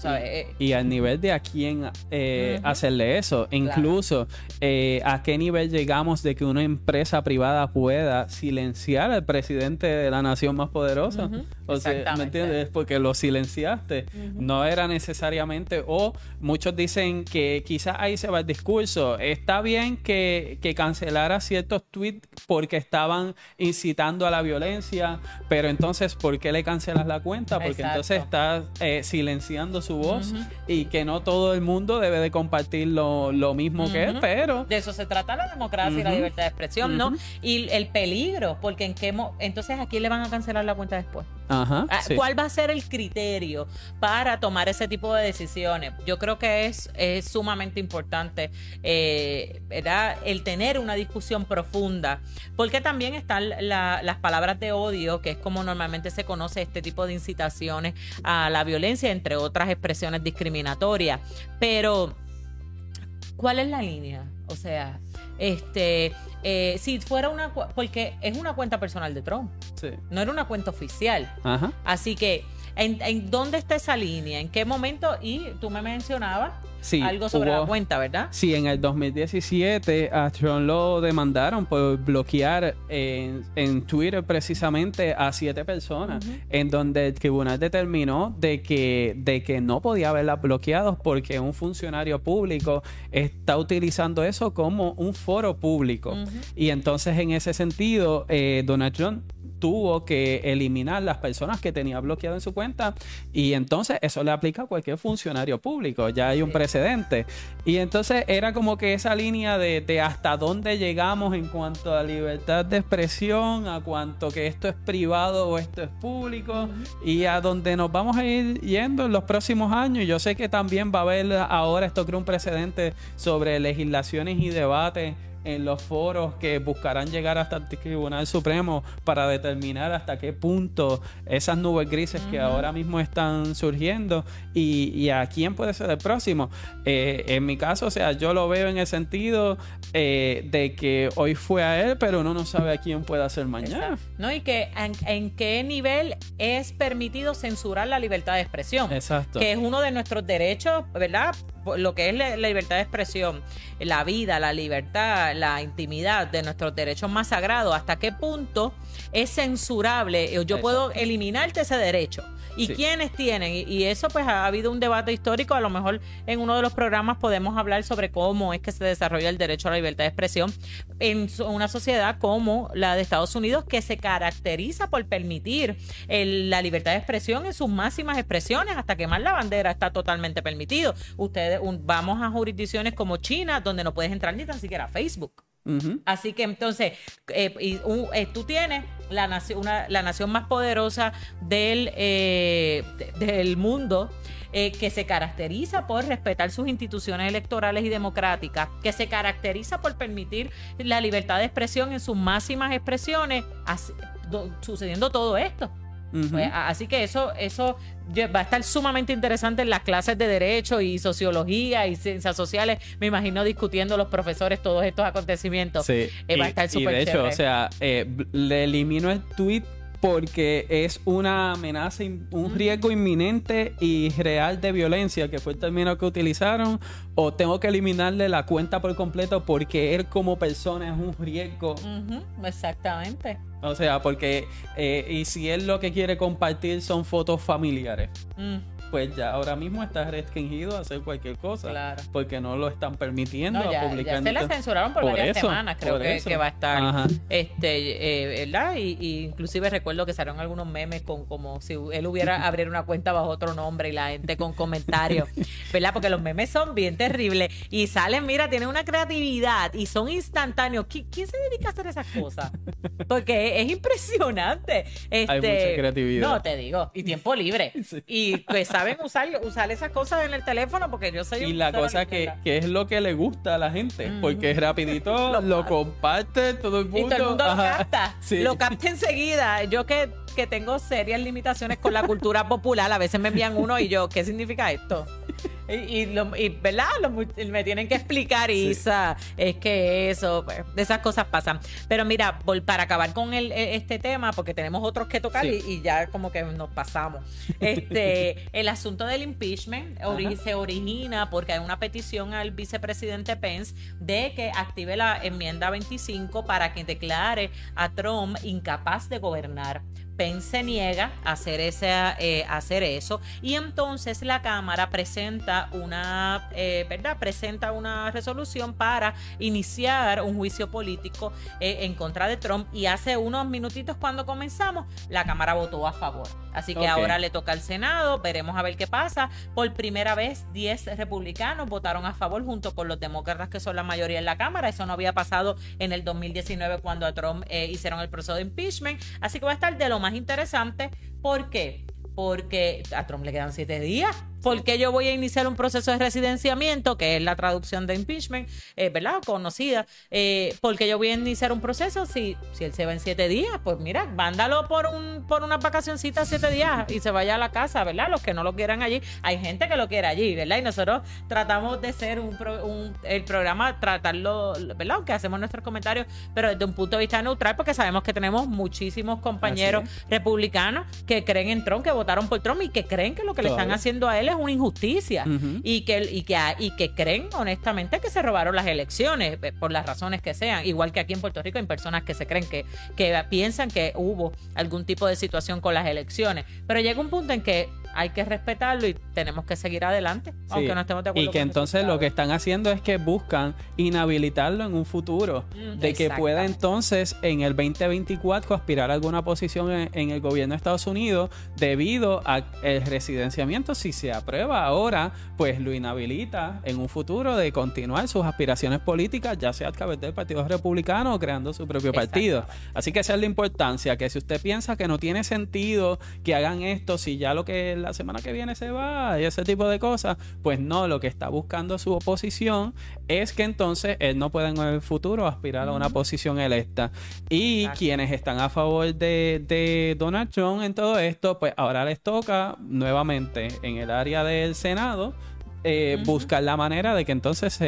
Y, al nivel de a quién eh, hacerle eso, incluso eh, a qué nivel llegamos de que una empresa privada pueda silenciar al presidente de la nación más poderosa. O sea, ¿me entiendes? Porque lo silenciaste. No era necesariamente, o muchos dicen que quizás ahí se va el discurso. Está bien que, que cancelara ciertos tweets porque estaban incitando a la violencia, pero entonces, ¿por qué le cancelas la cuenta? Porque entonces estás eh, silenciando su voz y que no todo el mundo debe de compartir lo, mismo que él, pero... De eso se trata la democracia y la libertad de expresión, ¿no? Y el peligro, porque en qué... entonces, ¿a quién le van a cancelar la cuenta después? Ajá, ah, ¿Cuál va a ser el criterio para tomar ese tipo de decisiones? Yo creo que es, es sumamente importante eh, el tener una discusión profunda, porque también están las palabras de odio, que es como normalmente se conoce este tipo de incitaciones a la violencia, entre otras expresiones discriminatorias. Pero, ¿cuál es la línea? O sea, este, eh, si fuera una, porque es una cuenta personal de Trump, no era una cuenta oficial. Así que, ¿en, ¿en dónde está esa línea? ¿En qué momento? Y tú me mencionabas algo sobre la cuenta, ¿verdad? Sí, en el 2017 a Trump lo demandaron por bloquear en, Twitter precisamente a siete personas, en donde el tribunal determinó de que, de que no podía haberla bloqueado porque un funcionario público está utilizando eso como un foro público. Y entonces en ese sentido, eh, Donald Trump tuvo que eliminar las personas que tenía bloqueado en su cuenta y entonces eso le aplica a cualquier funcionario público, ya hay un precedente. Y entonces era como que esa línea de, hasta dónde llegamos en cuanto a libertad de expresión, a cuanto que esto es privado o esto es público y a dónde nos vamos a ir yendo en los próximos años. Yo sé que también va a haber ahora esto crea un precedente sobre legislaciones y debates en los foros que buscarán llegar hasta el Tribunal Supremo para determinar hasta qué punto esas nubes grises que ahora mismo están surgiendo y, a quién puede ser el próximo. Eh, en mi caso, o sea, yo lo veo en el sentido eh, de que hoy fue a él, pero uno no sabe a quién puede ser mañana. ¿No? Y que en, qué nivel es permitido censurar la libertad de expresión. Exacto. Que es uno de nuestros derechos, ¿verdad? Lo que es la libertad de expresión, la vida, la libertad, la intimidad de nuestros derechos más sagrados, hasta qué punto es censurable, yo puedo eliminarte ese derecho. ¿Y quiénes tienen? Y, eso pues ha habido un debate histórico, a lo mejor en uno de los programas podemos hablar sobre cómo es que se desarrolla el derecho a la libertad de expresión en una sociedad como la de Estados Unidos que se caracteriza por permitir la libertad de expresión en sus máximas expresiones, hasta quemar la bandera está totalmente permitido. Ustedes vamos a jurisdicciones como China donde no puedes entrar ni tan siquiera a Facebook. Así que entonces, eh, eh, tú tienes la nación, más poderosa del, eh, del mundo. que se caracteriza por respetar sus instituciones electorales y democráticas, que se caracteriza por permitir la libertad de expresión en sus máximas expresiones, sucediendo todo esto. Pues, así que eso, eso va a estar sumamente interesante en las clases de Derecho y Sociología y Ciencias Sociales. Me imagino discutiendo los profesores todos estos acontecimientos. Sí. Eh, va a estar súper de hecho, o sea, eh, le elimino el tweet porque es una amenaza, un riesgo inminente y real de violencia, que fue el término que utilizaron, o tengo que eliminarle la cuenta por completo porque él como persona es un riesgo. Exactamente. O sea, porque, eh, y si él lo que quiere compartir son fotos familiares. Pues ya ahora mismo está restringido a hacer cualquier cosa. Claro. Porque no lo están permitiendo no, ya, publicar. Ya se le censuraron por, varias semanas, creo que, que, va a estar. Este, eh, ¿verdad? Y, inclusive recuerdo que salieron algunos memes con como si él hubiera (laughs) abrir una cuenta bajo otro nombre y la gente con comentarios. ¿Verdad? Porque los memes son bien terribles. Y salen, mira, tienen una creatividad y son instantáneos. ¿Quién se dedica a hacer esas cosas? Porque es, impresionante. Este, Hay mucha creatividad. No, te digo. Y tiempo libre. (laughs) Y pues saben usar, usar esas cosas en el teléfono porque yo soy Y la cosa que, que, es lo que le gusta a la gente, porque es rapidito, (laughs) lo, comparte todo el mundo. Y todo el mundo lo capta. (laughs) Lo capta enseguida. Yo que, que tengo serias limitaciones con la cultura (laughs) popular, a veces me envían uno y yo, ¿qué significa esto? Y, y, ¿verdad? me tienen que explicar, Isa, es que eso, pues, esas cosas pasan. Pero mira, para acabar con el, e, este tema, porque tenemos otros que tocar y, ya como que nos pasamos. Este, (laughs) el asunto del impeachment se origina porque hay una petición al vicepresidente Pence de que active la enmienda 25 para que declare a Trump incapaz de gobernar. Pence niega a hacer, ese, eh, hacer eso y entonces la Cámara presenta una, eh, ¿verdad? Presenta una resolución para iniciar un juicio político eh, en contra de Trump y hace unos minutitos cuando comenzamos la Cámara votó a favor. Así que ahora le toca al Senado, veremos a ver qué pasa. Por primera vez 10 republicanos votaron a favor junto con los demócratas que son la mayoría en la Cámara. Eso no había pasado en el 2019 cuando a Trump hicieron el proceso de impeachment. Así que va a estar de lo más interesante. ¿Por qué? Porque a Trump le quedan siete días porque yo voy a iniciar un proceso de residenciamiento, que es la traducción de impeachment, eh, ¿verdad? Conocida. Eh, porque yo voy a iniciar un proceso, si, si él se va en siete días, pues mira, mándalo por un por una vacacioncita siete días y se vaya a la casa, ¿verdad? Los que no lo quieran allí. Hay gente que lo quiere allí, ¿verdad? Y nosotros tratamos de ser un, el programa, tratarlo, ¿verdad? Aunque hacemos nuestros comentarios, pero desde un punto de vista neutral, porque sabemos que tenemos muchísimos compañeros republicanos que creen en Trump, que votaron por Trump y que creen que lo que le están haciendo a él es una injusticia y, que, y, que, y que creen honestamente que se robaron las elecciones eh, por las razones que sean. Igual que aquí en Puerto Rico hay personas que se creen que, que piensan que hubo algún tipo de situación con las elecciones. Pero llega un punto en que hay que respetarlo y tenemos que seguir adelante, aunque no estemos de acuerdo. Y que entonces lo que están haciendo es que buscan inhabilitarlo en un futuro, mm, de que pueda entonces en el 2024 aspirar a alguna posición en, el gobierno de Estados Unidos debido al residenciamiento. Si se aprueba ahora, pues lo inhabilita en un futuro de continuar sus aspiraciones políticas, ya sea a través del Partido Republicano o creando su propio partido. Así que esa es la importancia, que si usted piensa que no tiene sentido que hagan esto, si ya lo que la semana que viene se va y ese tipo de cosas, pues no, lo que está buscando su oposición es que entonces él no pueda en el futuro aspirar a una posición electa. Y quienes están a favor de, de Donald Trump en todo esto, pues ahora les toca nuevamente en el área del Senado eh, buscar la manera de que entonces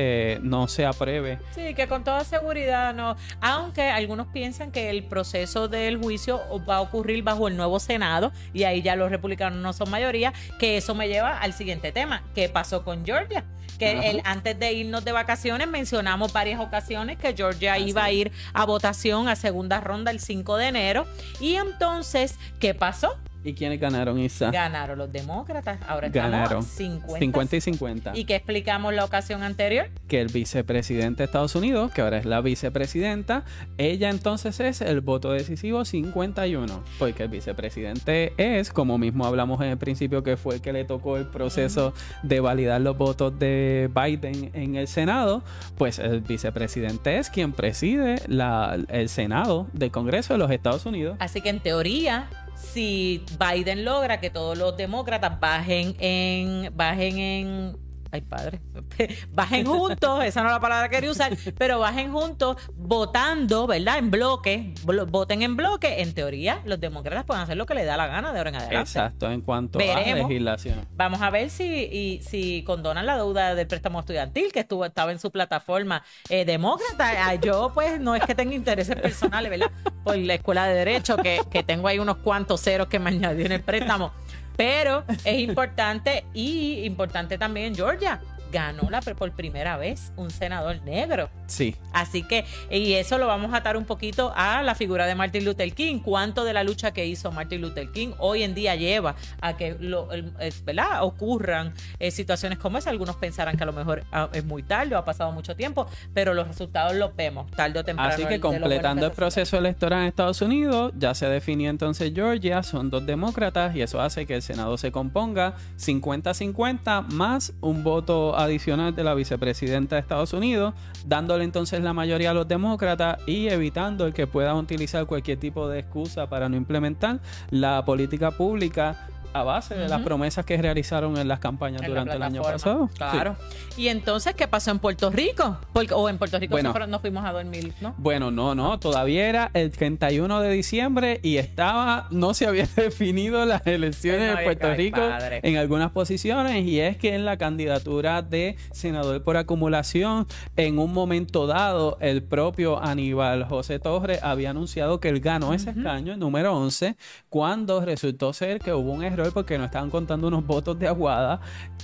no se apruebe. Sí, que con toda seguridad no. Aunque algunos piensan que el proceso del juicio va a ocurrir bajo el nuevo Senado y ahí ya los republicanos no son mayoría, que eso me lleva al siguiente tema. ¿Qué pasó con Georgia? Que el, antes de irnos de vacaciones mencionamos varias ocasiones que Georgia iba a ir a votación a segunda ronda el 5 de enero. Y entonces, ¿qué pasó? ¿Y quiénes ganaron, Isa? Ganaron los demócratas. Ahora estamos Ganaron 50. 50 y 50. ¿Y qué explicamos la ocasión anterior? que el vicepresidente de Estados Unidos, que ahora es la vicepresidenta, ella entonces es el voto decisivo 51, porque el vicepresidente es, como mismo hablamos en el principio, que fue el que le tocó el proceso de validar los votos de Biden en el Senado, pues el vicepresidente es quien preside la- el Senado del Congreso de los Estados Unidos. Así que en teoría, si Biden logra que todos los demócratas bajen en, bajen en, ay padre, (laughs) bajen juntos, esa no es la palabra que quería usar, pero bajen juntos votando, ¿verdad? En bloque, blo- voten en bloque, en teoría los demócratas pueden hacer lo que les da la gana de ahora en adelante. Exacto, en cuanto a legislación. Vamos a ver si, y, si condonan la deuda del préstamo estudiantil que estuvo, estaba en su plataforma eh, demócrata. Ah, Yo, pues, no es que tenga intereses personales, ¿verdad? Por la escuela de Derecho, que, que tengo ahí unos cuantos ceros que me añadió en el préstamo. Pero es importante y importante también en Georgia. Ganó la, por primera vez un senador negro. Sí, Así que, y eso lo vamos a atar un poquito a la figura de Martin Luther King. Cuánto de la lucha que hizo Martin Luther King hoy en día lleva a que lo, el- es- ¿verdad? ocurran eh, situaciones como esa. Algunos pensarán que a lo mejor ah, es muy tarde o ha pasado mucho tiempo, pero los resultados los vemos tarde o temprano. Así que completando el proceso electoral en Estados Unidos, ya se definió entonces Georgia, son dos demócratas y eso hace que el Senado se componga 50-50 más un voto adicional de la vicepresidenta de Estados Unidos, dándole entonces la mayoría a los demócratas y evitando el que puedan utilizar cualquier tipo de excusa para no implementar la política pública a base de las promesas que realizaron en las campañas en durante el año pasado. Claro. Y entonces, ¿qué pasó en Puerto Rico? Porque, o en Puerto Rico Bueno. fueron- nos fuimos a dormir, ¿no? Bueno, no, no, todavía era el 31 de diciembre y estaba, no se había (laughs) definido las elecciones no, de Puerto ay, Rico padre. en algunas posiciones y es que en la candidatura de senador por acumulación, en un momento dado, el propio Aníbal José Torres había anunciado que él ganó ese escaño, el número 11, cuando resultó ser que hubo un error porque no estaban contando unos votos de Aguada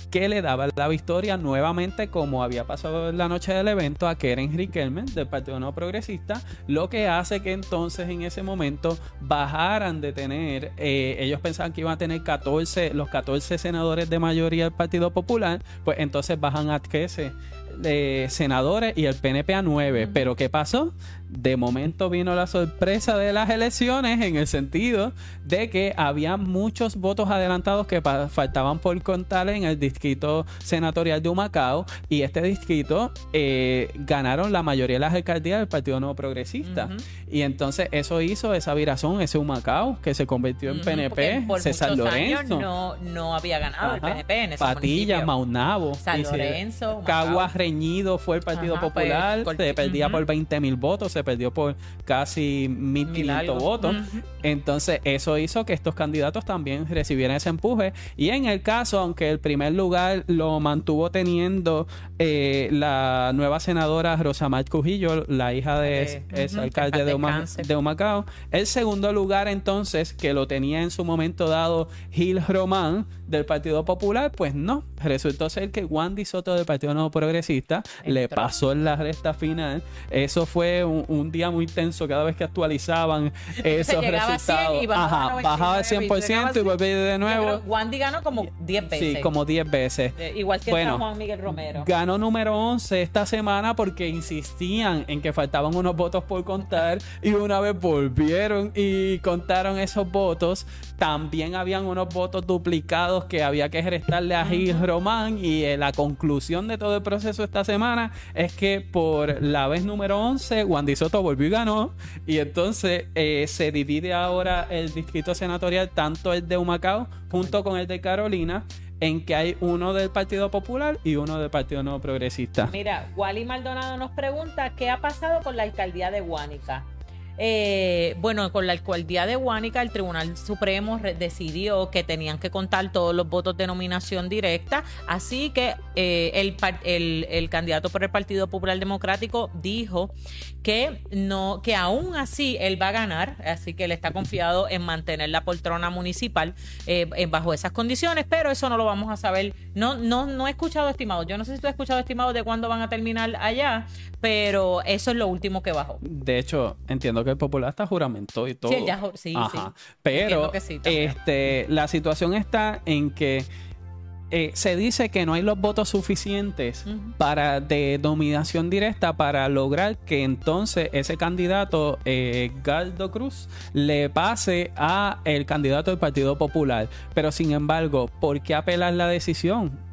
que le daba la victoria nuevamente como había pasado en la noche del evento a Keren Riquelme del Partido No Progresista, lo que hace que entonces en ese momento bajaran de tener, eh, ellos pensaban que iban a tener 14, los 14 senadores de mayoría del Partido Popular, pues entonces bajan a 13 de senadores y el PNP a 9. Pero ¿qué pasó? De momento vino la sorpresa de las elecciones en el sentido de que había muchos votos adelantados que faltaban por contar en el distrito senatorial de Humacao y este distrito eh, ganaron la mayoría de las alcaldías del Partido Nuevo Progresista. Y entonces eso hizo esa virazón, ese Humacao que se convirtió en PNP, por César Lorenzo. años no, no había ganado el. PNP en ese Patilla, municipio. Maunabo. San Lorenzo. Caguas reñido fue el Partido Ajá, Popular. se perdía por 20 mil votos, se perdió por casi Mil 1.500 algo. votos. Entonces, eso hizo que estos candidatos también recibieran ese empuje. Y en el caso, aunque el primer lugar lo mantuvo teniendo eh, la nueva senadora Rosamar Cujillo, la hija de ex ujú, alcalde de, descanse. de Humacao, el segundo lugar entonces, que lo tenía en su momento dado Gil Román del Partido Popular, pues no, resultó ser que Wandy Soto del Partido Nuevo Progresista le pasó en la recta final. Eso fue un, un día muy tenso cada vez que actualizaban (laughs) esos llegaba a 100 resultados. y bajaba Ajá, bajaba al 99 y 100% llegaba a y volvía de nuevo. Wandy ganó como 10 veces. Sí, como 10 veces. Eh, Igual que Bueno, Juan Miguel Romero. Ganó número 11 esta semana porque insistían en que faltaban unos votos por contar y una vez volvieron y contaron esos votos, también habían unos votos duplicados que había que restarle a Gil Román y eh, la conclusión de todo el proceso esta semana es que por la vez número 11 Wandy Soto volvió y ganó y entonces eh, se divide ahora el distrito senatorial tanto el de Humacao junto con el de Carolina en que hay uno del Partido Popular y uno del Partido Nuevo Progresista. Mira, Wally Maldonado nos pregunta qué ha pasado con la alcaldía de Guánica. Eh, bueno, con la alcaldía de Guánica, el Tribunal Supremo re- decidió que tenían que contar todos los votos de nominación directa, así que eh, el, el- candidato por el Partido Popular Democrático dijo que no, que aún así él va a ganar, así que él está confiado en mantener la poltrona municipal eh, bajo esas condiciones, pero eso no lo vamos a saber. No, no, no he escuchado estimados. Yo no sé si tú has escuchado estimados de cuándo van a terminar allá, pero eso es lo último que bajó. De hecho, entiendo que que el popular hasta juramentó y todo. Sí, ya, sí, sí. Pero este, la situación está en que eh, se dice que no hay los votos suficientes para de dominación directa para lograr que entonces ese candidato eh, Galdo Cruz le pase a el candidato del Partido Popular. Pero sin embargo, ¿por qué apelar la decisión?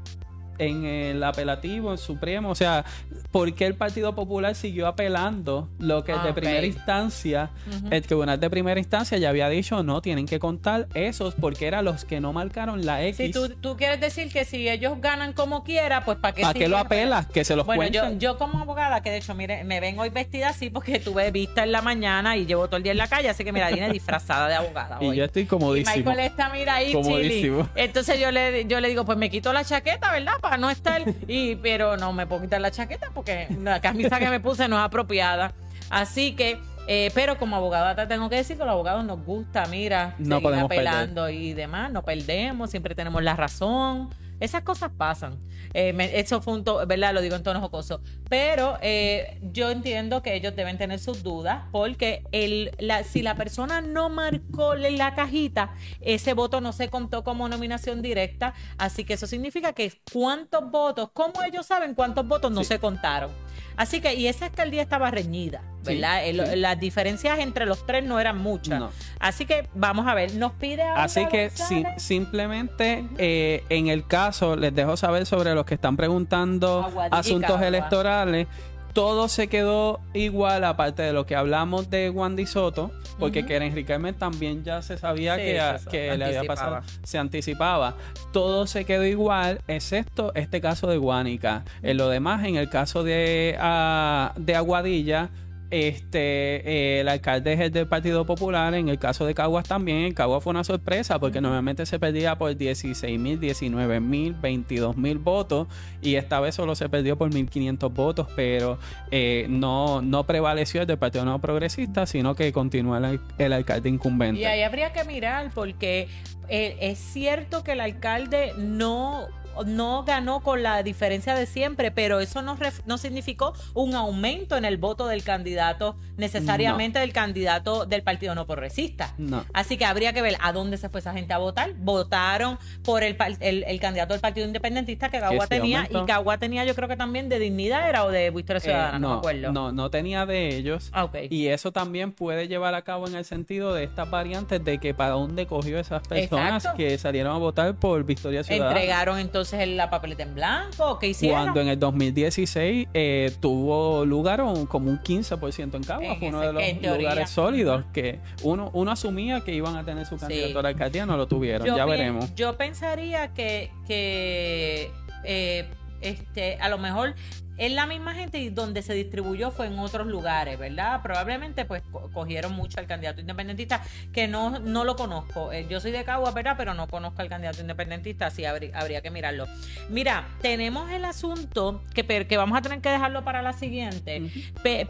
En el apelativo, en Supremo. O sea, ¿por qué el Partido Popular siguió apelando lo que de ah, primera instancia, el tribunal de primera instancia ya había dicho, no, tienen que contar esos porque eran los que no marcaron la X. Si tú, tú quieres decir que si ellos ganan como quiera, pues ¿para qué? ¿Para qué lo apelas? Que se los Bueno, yo, yo, como abogada, que de hecho, mire, me vengo hoy vestida así porque tuve vista en la mañana y llevo todo el día en la calle, así que mira, viene disfrazada de abogada. (laughs) Y yo estoy comodísimo. Y Michael está, mira ahí, comodísimo. Entonces yo le, yo le digo, pues me quito la chaqueta, ¿verdad? Para no estar. Y, pero no me puedo quitar la chaqueta porque la camisa que me puse no es apropiada. Así que, eh, pero como abogada te tengo que decir que los abogados nos gusta, mira, no seguir apelando y demás, no perdemos, siempre tenemos la razón. Esas cosas pasan. Eh, eso fue un ¿verdad? Lo digo en tono jocoso. Pero eh, yo entiendo que ellos deben tener sus dudas porque el, la, si la persona no marcó la cajita, ese voto no se contó como nominación directa. Así que eso significa que cuántos votos, ¿cómo ellos saben cuántos votos no se contaron? Así que, y esa alcaldía estaba reñida, ¿verdad? Las diferencias entre los tres no eran muchas. Así que vamos a ver, nos pide Así que simplemente eh, en el caso, les dejo saber sobre los que están preguntando asuntos electorales todo se quedó igual, aparte de lo que hablamos de Wandy Soto, porque que Keren Riquelme también ya se sabía que, que le había pasado, se anticipaba. Todo se quedó igual, excepto este caso de Guánica. En lo demás, en el caso de, uh, de Aguadilla, este, eh, el alcalde es el del Partido Popular. En el caso de Caguas también. En Caguas fue una sorpresa porque normalmente se perdía por 16 mil, 19 mil, 22 mil votos. Y esta vez solo se perdió por 1.500 votos. Pero eh, no, no prevaleció el del Partido No Progresista, sino que continúa el, alcalde incumbente. Y ahí habría que mirar porque eh, es cierto que el alcalde no no ganó con la diferencia de siempre, pero eso no, no significó un aumento en el voto del candidato, necesariamente del candidato del Partido No Progresista. No. Así que habría que ver a dónde se fue esa gente a votar. Votaron por el, el, candidato del Partido Independentista que Cagua tenía, y Cagua tenía yo creo que también de dignidad era o de Victoria eh, Ciudadana, no, me acuerdo. No, no tenía de ellos. Ah, y eso también puede llevar a cabo en el sentido de estas variantes de que para dónde cogió esas personas que salieron a votar por Victoria Ciudadana. Entregaron entonces entonces la papeleta en blanco? ¿Qué hicieron? Cuando en el 2016 eh, tuvo lugar como un 15% en Cagua, fue uno de los lugares sólidos que uno, uno asumía que iban a tener su candidatura sí. alcaldía, no lo tuvieron, ya veremos. Yo pensaría que, que eh, este, a lo mejor es la misma gente y donde se distribuyó fue en otros lugares, ¿verdad? Probablemente pues cogieron mucho al candidato independentista, que no, no lo conozco. Eh, yo soy de Cagua, ¿verdad? Pero no conozco al candidato independentista, así habría, que mirarlo. Mira, tenemos el asunto que, que vamos a tener que dejarlo para la siguiente,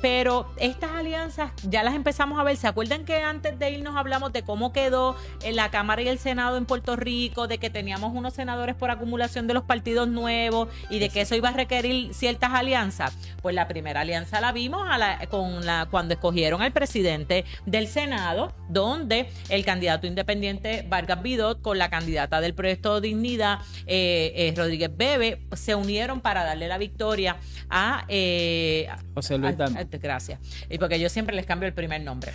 pero estas alianzas ya las empezamos a ver. ¿Se acuerdan que antes de irnos hablamos de cómo quedó en la Cámara y el Senado en Puerto Rico, de que teníamos unos senadores por acumulación de los partidos nuevos y de que eso iba a requerir ciertas alianzas? Pues la primera alianza la vimos con la, cuando escogieron al presidente del Senado, donde el candidato independiente Vargas Vidot con la candidata del proyecto Dignidad, eh, eh, Rodríguez Bebe, se unieron para darle la victoria a eh, José Luis Gracias. Y porque yo siempre les cambio el primer nombre.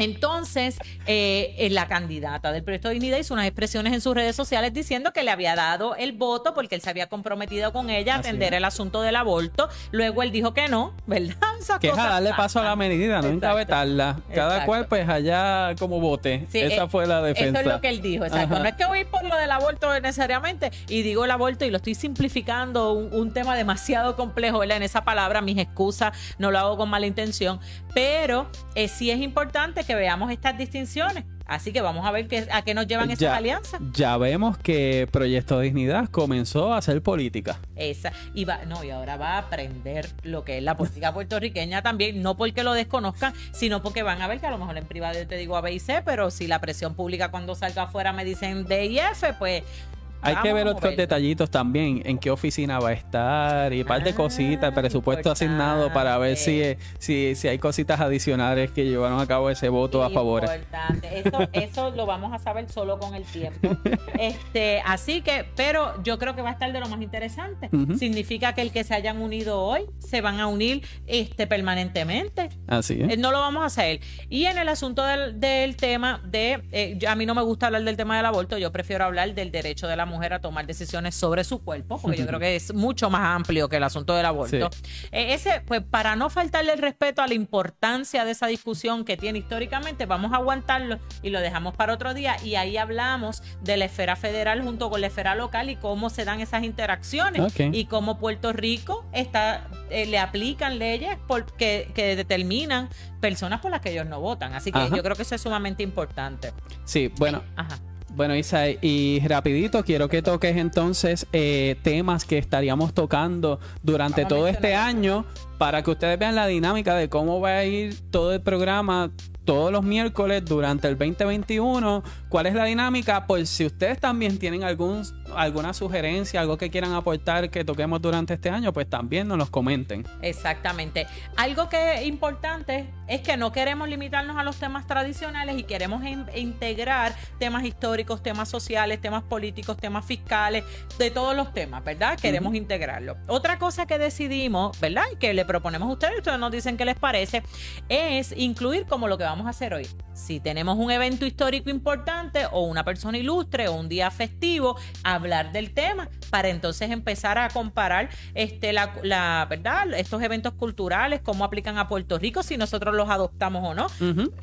Entonces, eh, la candidata del proyecto de dignidad hizo unas expresiones en sus redes sociales diciendo que le había dado el voto porque él se había comprometido con ella a atender el asunto del aborto. Luego él dijo que no, ¿verdad? (laughs) que es darle paso a la medida, no encabetarla. Cada cual, pues allá como vote. Esa eh, fue la defensa. Eso es lo que él dijo, exacto. No es que voy por lo del aborto necesariamente y digo el aborto y lo estoy simplificando, un, tema demasiado complejo, ¿verdad? En esa palabra, mis excusas, no lo hago con mala intención, pero eh, sí es importante que veamos estas distinciones. Así que vamos a ver qué, a qué nos llevan esas alianzas. Ya vemos que Proyecto Dignidad comenzó a hacer política. Esa, y va, no, y ahora va a aprender lo que es la política (laughs) puertorriqueña también, no porque lo desconozcan, sino porque van a ver que a lo mejor en privado te digo A, B y C, pero si la presión pública cuando salga afuera me dicen D y F, pues Hay que ver otros detallitos también, en qué oficina va a estar y un par de Ah, cositas, presupuesto asignado para ver si, si, si hay cositas adicionales que llevaron a cabo ese voto a favor. Importante. Eso, eso lo vamos a saber solo con el tiempo. (laughs) Este, así que, pero yo creo que va a estar de lo más interesante. Significa que el que se hayan unido hoy se van a unir este, permanentemente. Así Eh, es. No lo vamos a hacer. Y en el asunto del, del tema de, eh, a mí no me gusta hablar del tema del aborto, yo prefiero hablar del derecho de la mujer a tomar decisiones sobre su cuerpo, porque yo (laughs) creo que es mucho más amplio que el asunto del aborto. Eh, ese, pues para no faltarle el respeto a la importancia de esa discusión que tiene históricamente, vamos a aguantarlo y lo dejamos para otro día y ahí hablamos de la esfera federal junto con la esfera local y cómo se dan esas interacciones y cómo Puerto Rico está eh, le aplican leyes por- que, que determinan personas por las que ellos no votan. Así que Ajá. yo creo que eso es sumamente importante. Sí, bueno, Ajá. Bueno, Isa, y rapidito quiero que toques entonces eh, temas que estaríamos tocando durante Vamos todo este año para que ustedes vean la dinámica de cómo va a ir todo el programa todos los miércoles durante el 2021. ¿Cuál es la dinámica? Pues si ustedes también tienen algún, alguna sugerencia, algo que quieran aportar que toquemos durante este año, pues también nos los comenten. Exactamente. Algo que es importante es que no queremos limitarnos a los temas tradicionales y queremos in- integrar temas históricos, temas sociales, temas políticos, temas fiscales, de todos los temas, ¿verdad? Queremos integrarlo. Otra cosa que decidimos, ¿verdad? Y que le proponemos a ustedes, ustedes nos dicen qué les parece, es incluir como lo que vamos a hacer hoy. Si tenemos un evento histórico importante o una persona ilustre o un día festivo, hablar del tema para entonces empezar a comparar este, la, la verdad, estos eventos culturales, cómo aplican a Puerto Rico, si nosotros los adoptamos o no.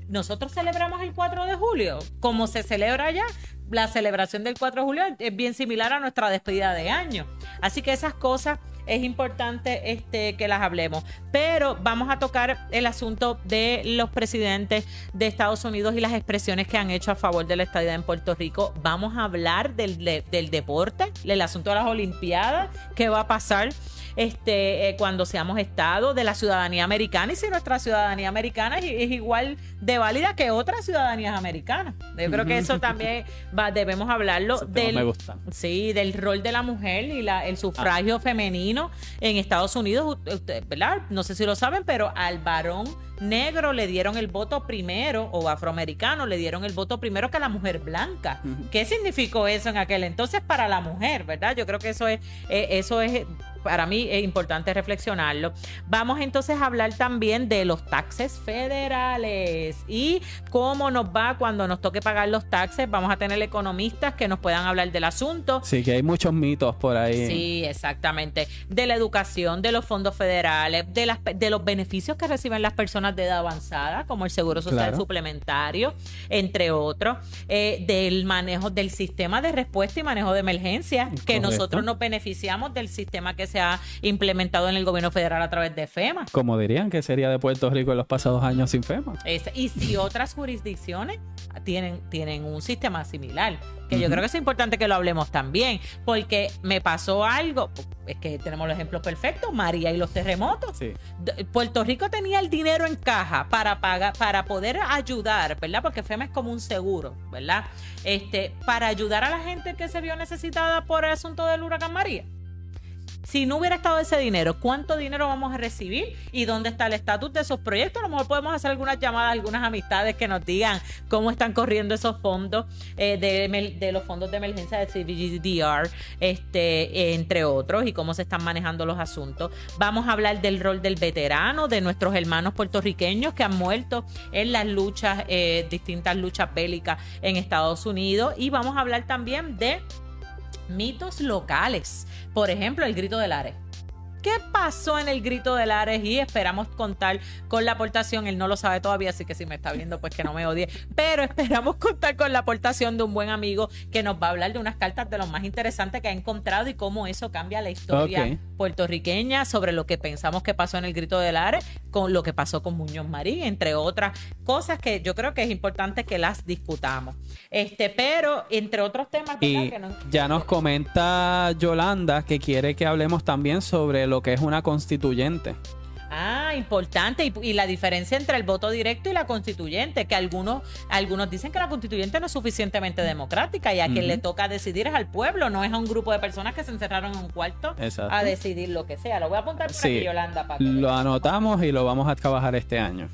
Nosotros celebramos el 4 de julio, como se celebra allá. La celebración del 4 de julio es bien similar a nuestra despedida de año. Así que esas cosas es importante este, que las hablemos. Pero vamos a tocar el asunto de los presidentes de Estados Unidos y las expresiones que han hecho a favor de la estadía en Puerto Rico. Vamos a hablar del, de- del deporte, del asunto de las Olimpiadas, qué va a pasar este, eh, cuando seamos Estado, de la ciudadanía americana y si nuestra ciudadanía americana es igual de válida que otras ciudadanías americanas. Yo creo que eso también va, debemos hablarlo temas del, me gustan. Sí, del rol de la mujer y la, el sufragio femenino en Estados Unidos, ¿verdad? No sé si lo saben, pero al varón negro le dieron el voto primero, o afroamericano le dieron el voto primero que a la mujer blanca. ¿Qué significó eso en aquel entonces para la mujer, verdad? Yo creo que eso es, eh, eso es para mí es importante reflexionarlo. Vamos entonces a hablar también de los taxes federales y cómo nos va cuando nos toque pagar los taxes. Vamos a tener economistas que nos puedan hablar del asunto. Sí, que hay muchos mitos por ahí. Sí, exactamente. De la educación, de los fondos federales, de, las, de los beneficios que reciben las personas de edad avanzada, como el Seguro Social Claro. Suplementario, entre otros, eh, del manejo del sistema de respuesta y manejo de emergencia, que Correcto. nosotros nos beneficiamos del sistema que se ha implementado en el gobierno federal a través de FEMA. Como dirían que sería de Puerto Rico en los pasados años sin FEMA. Es- y si otras jurisdicciones tienen, tienen un sistema similar, que yo creo que es importante que lo hablemos también, porque me pasó algo, es que tenemos los ejemplos perfectos, María y los terremotos. Sí. Puerto Rico tenía el dinero en caja para pagar, para poder ayudar, ¿verdad? Porque FEMA es como un seguro, ¿verdad? Este, para ayudar a la gente que se vio necesitada por el asunto del huracán María. Si no hubiera estado ese dinero, ¿cuánto dinero vamos a recibir? ¿Y dónde está el estatus de esos proyectos? A lo mejor podemos hacer algunas llamadas, algunas amistades que nos digan cómo están corriendo esos fondos eh, de, los fondos de emergencia de CBGDR, este, entre otros, y cómo se están manejando los asuntos. Vamos a hablar del rol del veterano, de nuestros hermanos puertorriqueños que han muerto en las luchas, eh, distintas luchas bélicas en Estados Unidos. Y vamos a hablar también de mitos locales. Por ejemplo, el grito del Ares. ¿Qué pasó en el grito del Ares? Y esperamos contar con la aportación. Él no lo sabe todavía, así que si me está viendo, pues que no me odie. Pero esperamos contar con la aportación de un buen amigo que nos va a hablar de unas cartas de lo más interesantes que ha encontrado y cómo eso cambia la historia puertorriqueña sobre lo que pensamos que pasó en el grito del Ares, con lo que pasó con Muñoz Marín, entre otras cosas que yo creo que es importante que las discutamos. Este, pero entre otros temas. Y Que no- ya nos comenta Yolanda que quiere que hablemos también sobre lo que es una constituyente. Ah, importante. Y, y, la diferencia entre el voto directo y la constituyente, que algunos, algunos dicen que la constituyente no es suficientemente democrática y a quien le toca decidir es al pueblo, no es a un grupo de personas que se encerraron en un cuarto a decidir lo que sea. Lo voy a apuntar para que Yolanda. Para lo anotamos y lo vamos a trabajar este año.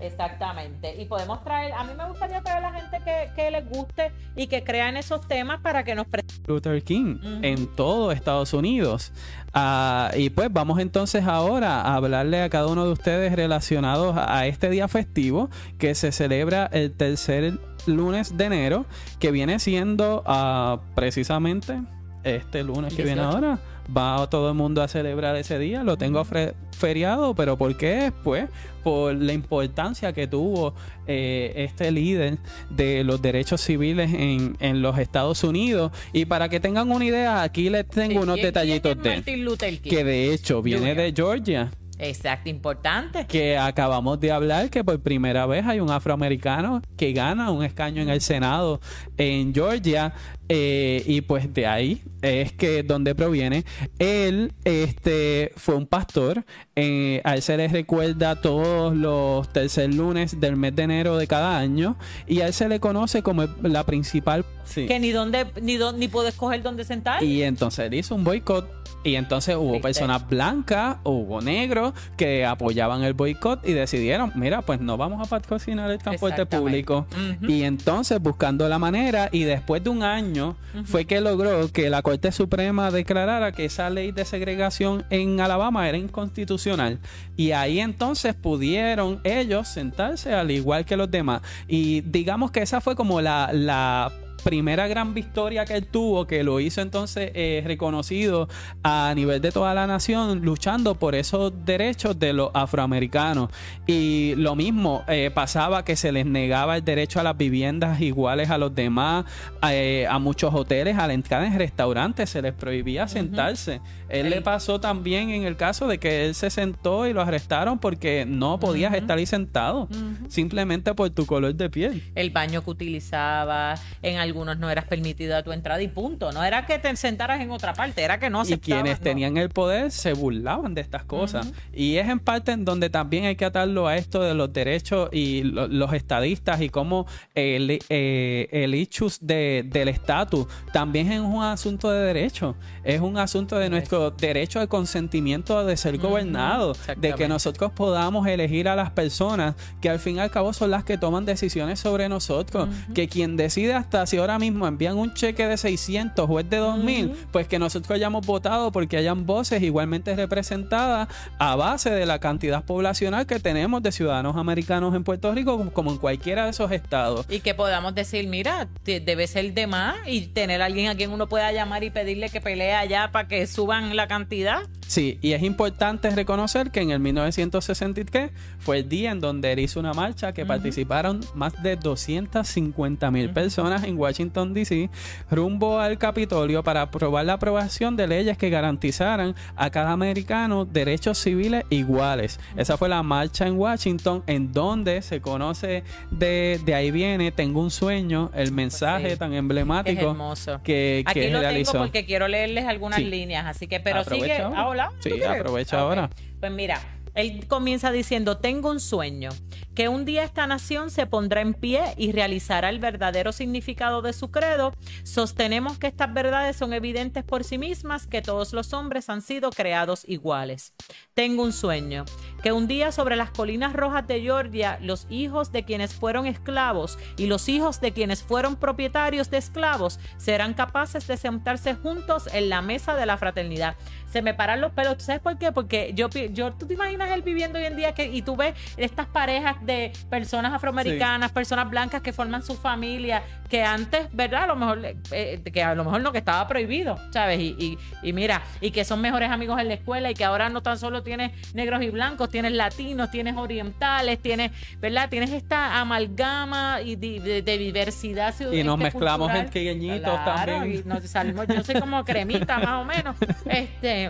Exactamente. Y podemos traer, a mí me gustaría traer a la gente que, que les guste y que crea en esos temas para que nos... Luther King en todo Estados Unidos. Ah, y pues vamos entonces ahora a hablarle a cada uno de ustedes relacionados a este día festivo que se celebra el tercer lunes de enero, que viene siendo uh, precisamente este lunes que viene ahora va todo el mundo a celebrar ese día. Lo tengo feriado, pero ¿por qué? Pues por la importancia que tuvo eh, este líder de los derechos civiles en, en, los Estados Unidos. Y para que tengan una idea, aquí les tengo unos detallitos de que de hecho viene de Georgia. Exacto, importante. Que acabamos de hablar que por primera vez hay un afroamericano que gana un escaño en el Senado en Georgia. Eh, y pues de ahí es que donde proviene. Él este, fue un pastor. Eh, a él se le recuerda todos los tercer lunes del mes de enero de cada año. Y a él se le conoce como la principal. Que ni dónde, ni, dónde, ni puede escoger dónde sentar. Y entonces él hizo un boicot y entonces hubo personas blancas, hubo negros que apoyaban el boicot y decidieron, mira, pues no vamos a patrocinar el transporte público. Y entonces buscando la manera y después de un año fue que logró que la Corte Suprema declarara que esa ley de segregación en Alabama era inconstitucional. Y ahí entonces pudieron ellos sentarse al igual que los demás. Y digamos que esa fue como la, la primera gran victoria que él tuvo, que lo hizo entonces eh, reconocido a nivel de toda la nación, luchando por esos derechos de los afroamericanos. Y lo mismo eh, pasaba que se les negaba el derecho a las viviendas iguales a los demás, eh, a muchos hoteles, a la entrada en restaurantes, se les prohibía sentarse. Él le pasó también en el caso de que él se sentó y lo arrestaron porque no podías estar ahí sentado, simplemente por tu color de piel. El baño que utilizaba, en algunos no eras permitido a tu entrada y punto. No era que te sentaras en otra parte, era que no. Y quienes tenían el poder se burlaban de estas cosas. Y es en parte en donde también hay que atarlo a esto de los derechos y los estadistas y cómo el, eh, el issues de, del estatus también es un asunto de derecho. Es un asunto de nuestro derecho de consentimiento de ser gobernado, de que nosotros podamos elegir a las personas que al fin y al cabo son las que toman decisiones sobre nosotros, que quien decide hasta si ahora mismo envían un cheque de 600 o es de 2000, pues que nosotros hayamos votado porque hayan voces igualmente representadas a base de la cantidad poblacional que tenemos de ciudadanos americanos en Puerto Rico, como en cualquiera de esos estados. Y que podamos decir, mira, debe ser de más y tener a alguien a quien uno pueda llamar y pedirle que pelee allá para que suban la cantidad. Sí, y es importante reconocer que en el 1963 fue el día en donde él hizo una marcha que participaron más de 250 mil personas en Washington, D.C., rumbo al Capitolio para aprobar la aprobación de leyes que garantizaran a cada americano derechos civiles iguales. Esa fue la marcha en Washington, en donde se conoce de, de ahí viene, tengo un sueño, el mensaje tan emblemático que, que Aquí lo tengo porque quiero leerles algunas líneas, así que, pero sigue, ahora. Sí, aprovecha ahora. Pues mira, él comienza diciendo, tengo un sueño, que un día esta nación se pondrá en pie y realizará el verdadero significado de su credo. Sostenemos que estas verdades son evidentes por sí mismas, que todos los hombres han sido creados iguales. Tengo un sueño, que un día sobre las colinas rojas de Georgia, los hijos de quienes fueron esclavos y los hijos de quienes fueron propietarios de esclavos serán capaces de sentarse juntos en la mesa de la fraternidad. Se me paran los pelos, ¿sabes por qué? Porque yo, yo tú te imaginas él viviendo hoy en día que, y tú ves estas parejas de personas afroamericanas, personas blancas que forman su familia, que antes, ¿verdad? A lo mejor, eh, que a lo mejor no, que estaba prohibido, ¿sabes? Y, y, mira, y que son mejores amigos en la escuela y que ahora no tan solo tienes negros y blancos, tienes latinos, tienes orientales, tienes, ¿verdad? Tienes esta amalgama y de, diversidad Y nos mezclamos en pequeñitos también. Y nos salimos, yo soy como cremita más o menos. (laughs) Este,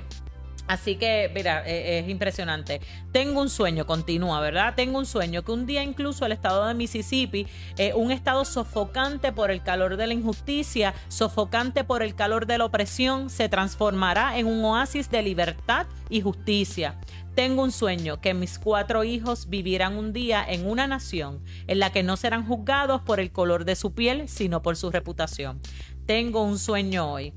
Así que, mira, e, es impresionante. Tengo un sueño, continúa, ¿verdad? Tengo un sueño que un día incluso el estado de Mississippi, eh, un estado sofocante por el calor de la injusticia, sofocante por el calor de la opresión, se transformará en un oasis de libertad y justicia. Tengo un sueño que mis cuatro hijos vivirán un día en una nación en la que no serán juzgados por el color de su piel, sino por su reputación. Tengo un sueño hoy.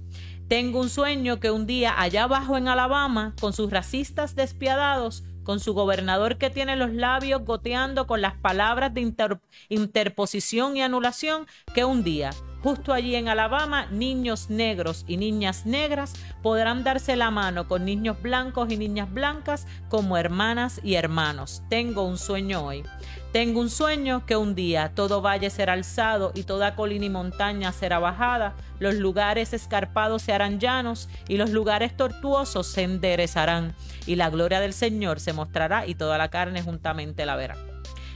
Tengo un sueño que un día allá abajo en Alabama, con sus racistas despiadados, con su gobernador que tiene los labios goteando con las palabras de interposición y anulación, que un día Justo allí en Alabama, niños negros y niñas negras podrán darse la mano con niños blancos y niñas blancas como hermanas y hermanos. Tengo un sueño hoy. Tengo un sueño que un día todo valle será alzado y toda colina y montaña será bajada, los lugares escarpados se harán llanos y los lugares tortuosos se enderezarán y la gloria del Señor se mostrará y toda la carne juntamente la verá.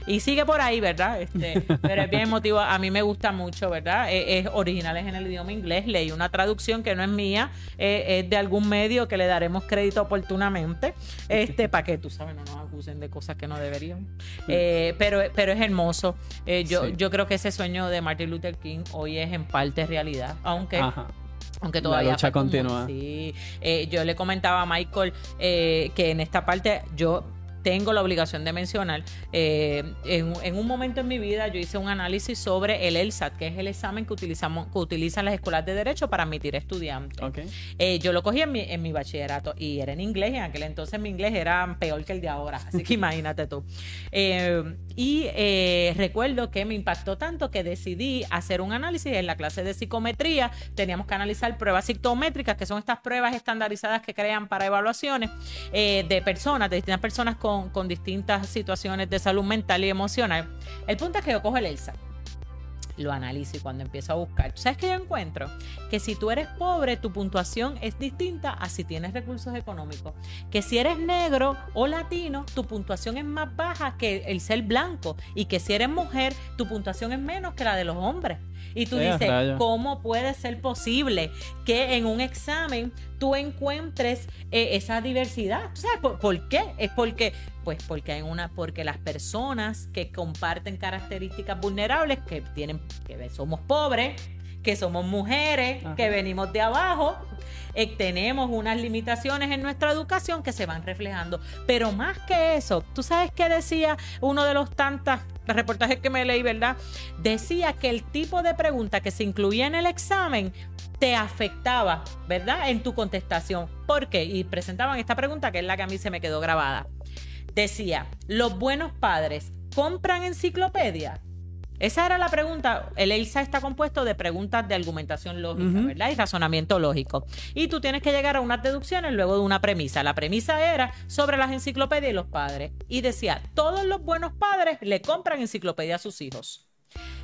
Y sigue por ahí, ¿verdad? Este, (laughs) pero es bien emotivo. A mí me gusta mucho, ¿verdad? E, es, original, es en el idioma inglés. Leí una traducción que no es mía, eh, es de algún medio que le daremos crédito oportunamente, este, para que tú sabes, no nos acusen de cosas que no deberían. Eh, pero, pero es hermoso. Eh, yo, yo creo que ese sueño de Martin Luther King hoy es en parte realidad, aunque aunque todavía la lucha continúa. Sí, yo le comentaba a Michael que en esta parte yo tengo la obligación de mencionar, eh, en, un momento en mi vida yo hice un análisis sobre el ELSAT, que es el examen que, utilizamos, que utilizan las escuelas de derecho para admitir estudiantes. Eh, yo lo cogí en mi, en mi bachillerato y era en inglés, y en aquel entonces mi inglés era peor que el de ahora, así que (laughs) imagínate tú. Eh, y recuerdo que me impactó tanto que decidí hacer un análisis en la clase de psicometría. Teníamos que analizar pruebas psicométricas, que son estas pruebas estandarizadas que crean para evaluaciones de personas, de distintas personas con con, distintas situaciones de salud mental y emocional. El punto es que yo cojo el ELSA lo analizo y cuando empiezo a buscar, ¿sabes qué yo encuentro? Que si tú eres pobre, tu puntuación es distinta a si tienes recursos económicos. Que si eres negro o latino, tu puntuación es más baja que el ser blanco. Y que si eres mujer, tu puntuación es menos que la de los hombres. Y tú dices, ¿cómo puede ser posible que en un examen tú encuentres eh, esa diversidad? ¿Sabes por, qué? Es porque, pues porque hay una, porque las personas que comparten características vulnerables, que tienen, que somos pobres, que somos mujeres, que venimos de abajo, eh, tenemos unas limitaciones en nuestra educación que se van reflejando. Pero más que eso, ¿tú sabes qué decía uno de los tantos reportajes que me leí, verdad? Decía que el tipo de pregunta que se incluía en el examen te afectaba, ¿verdad? En tu contestación. ¿Por qué? Y presentaban esta pregunta que es la que a mí se me quedó grabada. Decía, ¿los buenos padres compran enciclopedia? Esa era la pregunta. El ELSA está compuesto de preguntas de argumentación lógica, ¿verdad? Y razonamiento lógico. Y tú tienes que llegar a unas deducciones luego de una premisa. La premisa era sobre las enciclopedias y los padres. Y decía, todos los buenos padres le compran enciclopedia a sus hijos.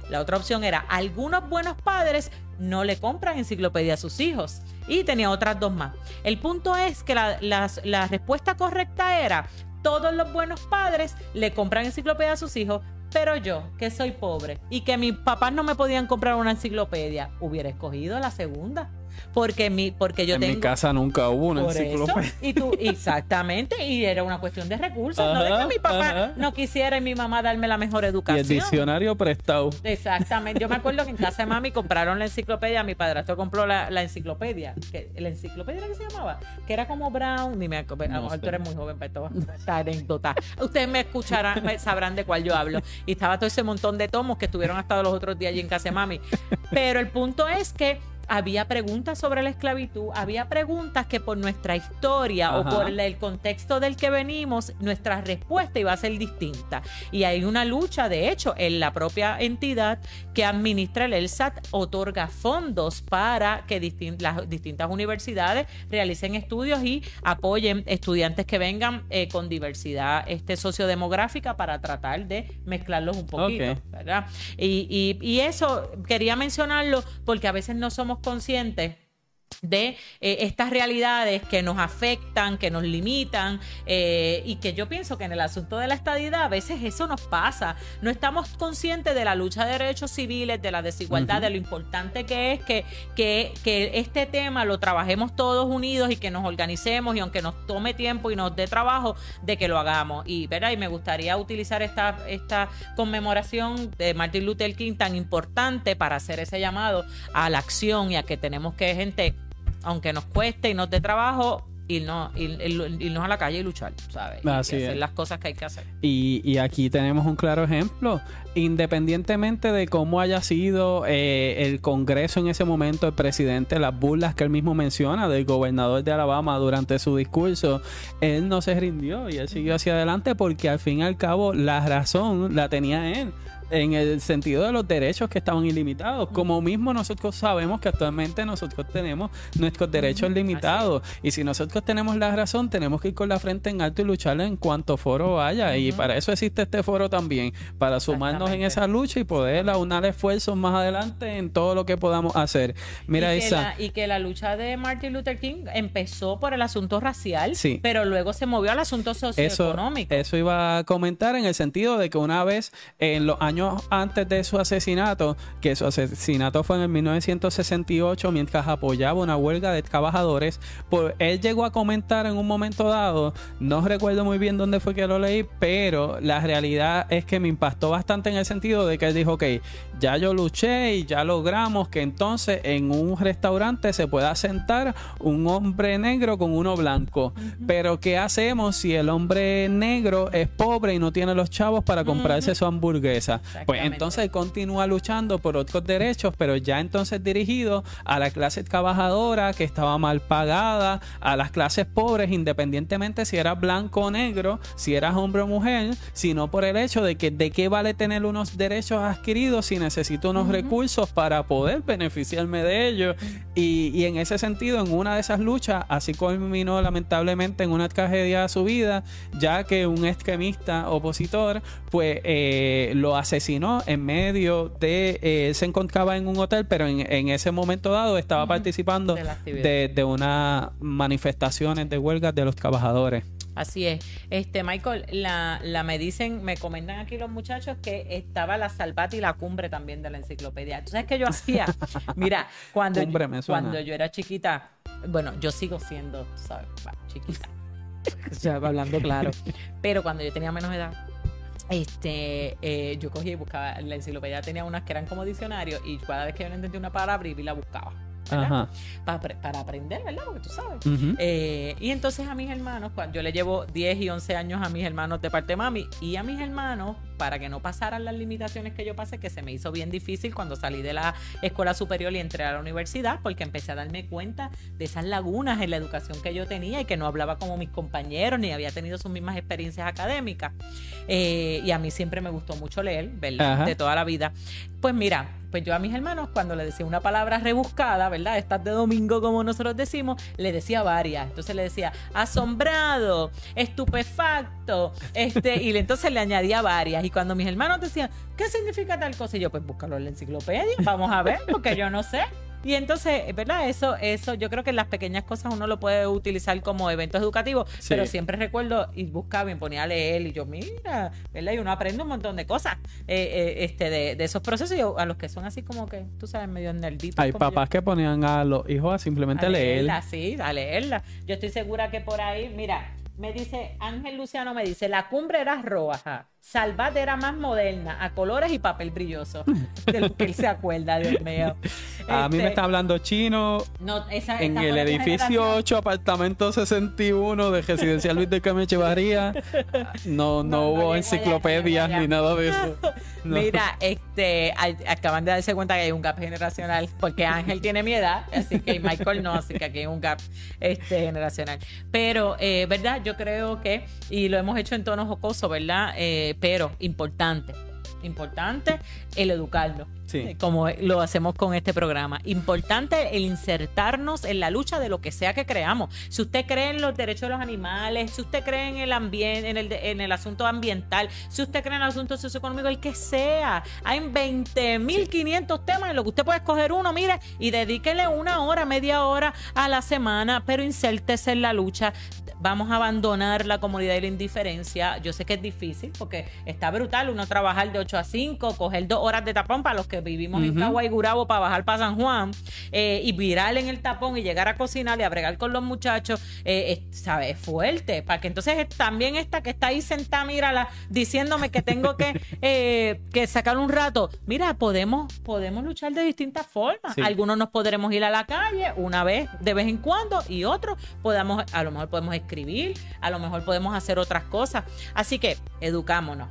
La otra opción era, algunos buenos padres no le compran enciclopedia a sus hijos. Y tenía otras dos más. El punto es que la, la respuesta correcta era, todos los buenos padres le compran enciclopedia a sus hijos, pero yo, que soy pobre y que mis papás no me podían comprar una enciclopedia, hubiera escogido la segunda porque mi porque yo en tengo mi casa nunca hubo una enciclopedia. y tú exactamente y era una cuestión de recursos no de que mi papá no quisiera y mi mamá darme la mejor educación y el diccionario prestado. Exactamente yo me acuerdo que en casa de mami compraron la enciclopedia mi padrastro compró la, enciclopedia que la enciclopedia era que se llamaba que era como Brown ni me acuerdo a lo mejor tú eres muy joven para esta anécdota ustedes me escucharán sabrán de cuál yo hablo. Y estaba todo ese montón de tomos que estuvieron hasta los otros días allí en casa de mami. Pero el punto es que había preguntas sobre la esclavitud, había preguntas que por nuestra historia o por el contexto del que venimos, nuestra respuesta iba a ser distinta. Y hay una lucha, de hecho, en la propia entidad que administra el ELSAT otorga fondos para que las distintas universidades realicen estudios y apoyen estudiantes que vengan eh, con diversidad este, sociodemográfica para tratar de mezclarlos un poquito, ¿verdad? Y, y eso quería mencionarlo porque a veces no somos conscientes de eh, estas realidades que nos afectan, que nos limitan eh, y que yo pienso que en el asunto de la estadidad a veces eso nos pasa. No estamos conscientes de la lucha de derechos civiles, de la desigualdad, de lo importante que es que, que, que, este tema lo trabajemos todos unidos y que nos organicemos y aunque nos tome tiempo y nos dé trabajo, de que lo hagamos. Y, ¿verdad? y me gustaría utilizar esta, esta conmemoración de Martin Luther King tan importante para hacer ese llamado a la acción y a que tenemos que gente aunque nos cueste y nos dé trabajo, irnos, ir- ir- irnos a la calle y luchar, ¿sabes? Y Así hacer es. las cosas que hay que hacer. Y, y aquí tenemos un claro ejemplo. Independientemente de cómo haya sido eh, el Congreso en ese momento, el presidente, las burlas que él mismo menciona del gobernador de Alabama durante su discurso, él no se rindió y él siguió hacia adelante porque al fin y al cabo la razón la tenía él. En el sentido de los derechos que estaban ilimitados. Como mismo nosotros sabemos que actualmente nosotros tenemos nuestros derechos limitados. Y si nosotros tenemos la razón, tenemos que ir con la frente en alto y lucharla en cuanto foro haya. Y para eso existe este foro también, para sumarnos en esa lucha y poder aunar esfuerzos más adelante en todo lo que podamos hacer. Mira, y, que esa. la, y que la lucha de Martin Luther King empezó por el asunto racial, Sí. pero luego se movió al asunto Eso, socioeconómico. eso iba a comentar en el sentido de que una vez en los años antes de su asesinato, que su asesinato fue en el 1968 mientras apoyaba una huelga de trabajadores, pues él llegó a comentar en un momento dado, no recuerdo muy bien dónde fue que lo leí, pero la realidad es que me impactó bastante en el sentido de que él dijo, ok, ya yo luché y ya logramos que entonces en un restaurante se pueda sentar un hombre negro con uno blanco. Pero ¿qué hacemos si el hombre negro es pobre y no tiene los chavos para comprarse su hamburguesa? Pues entonces continúa luchando por otros derechos, pero ya entonces dirigido a la clase trabajadora que estaba mal pagada, a las clases pobres, independientemente si eras blanco o negro, si eras hombre o mujer, sino por el hecho de que de qué vale tener unos derechos adquiridos si necesito unos recursos para poder beneficiarme de ellos. Y, y en ese sentido, en una de esas luchas, así culminó lamentablemente en una tragedia a su vida, ya que un extremista opositor, pues eh, lo asesinó en medio de, eh, él se encontraba en un hotel, pero en, en ese momento dado estaba participando De de, de unas manifestaciones de huelgas de los trabajadores. Así es. Este, Michael, la, la me dicen, me comentan aquí los muchachos que estaba la salvata y la cumbre también de la enciclopedia. ¿Tú sabes qué yo hacía? (laughs) Mira, cuando, Cumbre yo, cuando yo era chiquita, bueno, yo sigo siendo, ¿sabes? Chiquita. (laughs) O sea, hablando claro. Pero cuando yo tenía menos edad, este, eh, yo cogía y buscaba, la enciclopedia tenía unas que eran como diccionarios y cada vez que yo no entendía una palabra, y la buscaba. Para, para aprender, ¿verdad? Porque tú sabes. Eh, y entonces a mis hermanos, cuando yo le llevo 10 y 11 años a mis hermanos de parte de mami y a mis hermanos, para que no pasaran las limitaciones que yo pasé, que se me hizo bien difícil cuando salí de la escuela superior y entré a la universidad, porque empecé a darme cuenta de esas lagunas en la educación que yo tenía y que no hablaba como mis compañeros, ni había tenido sus mismas experiencias académicas. Eh, y a mí siempre me gustó mucho leer, ¿verdad? Ajá. De toda la vida. Pues mira, pues yo a mis hermanos, cuando le decía una palabra rebuscada, ¿verdad? Estas de domingo, como nosotros decimos, le decía varias. Entonces le decía asombrado, estupefacto, este, y entonces le añadía varias. Y cuando mis hermanos decían, ¿qué significa tal cosa? Y yo, pues búscalo en la enciclopedia, vamos a ver, porque yo no sé. Y entonces, ¿verdad? Eso, eso, yo creo que en las pequeñas cosas uno lo puede utilizar como eventos educativos, Sí. pero siempre recuerdo y buscaba y ponía a leer y yo, mira, ¿verdad? Y uno aprende un montón de cosas eh, eh, este, de, de esos procesos y a los que son así como que, tú sabes, medio nerditos. Hay yo. papás que ponían a los hijos a simplemente A leer. leerla, sí, a leerla. Yo estoy segura que por ahí, mira, me dice, Ángel Luciano me dice, la cumbre era roja, Salvat era más moderna, a colores y papel brilloso. (laughs) De lo que él se acuerda, Dios mío. A mí me Este, está hablando chino no, esa- en el edificio generación- 8, apartamento 61 de Residencial Luis de Carmen Echevarría. No, no, hubo enciclopedias ni nada de eso. No. Mira, este, acaban de darse cuenta que hay un gap generacional, porque Ángel tiene mi edad, así que Michael no, así que aquí hay un gap este, generacional. Pero, eh, ¿verdad? Yo creo que, y lo hemos hecho en tono jocoso, ¿verdad? Eh, pero importante, importante el educarnos. Sí. eh, Como lo hacemos con este programa. Importante el insertarnos en la lucha de lo que sea que creamos. Si usted cree en los derechos de los animales, si usted cree en el ambiente, en el, de- en el asunto ambiental, si usted cree en el asunto socioeconómico, el que sea. Hay 20.500 temas en los que usted puede escoger uno, mire, y dedíquele una hora, media hora a la semana, pero insértese en la lucha. Vamos a abandonar la comunidad y la indiferencia. Yo sé que es difícil porque está brutal uno trabajar de 8 a 5, coger dos horas de tapón para los que vivimos en Cagua y Gurabo para bajar para San Juan eh, y virar en el tapón y llegar a cocinar y a bregar con los muchachos, eh, ¿sabes? fuerte. Para que entonces también esta que está ahí sentada, mírala, diciéndome que tengo que, (laughs) eh, que sacar un rato. Mira, podemos, podemos luchar de distintas formas. Algunos nos podremos ir a la calle una vez, de vez en cuando, y otros podamos, a lo mejor podemos escribir, a lo mejor podemos hacer otras cosas. Así que educámonos,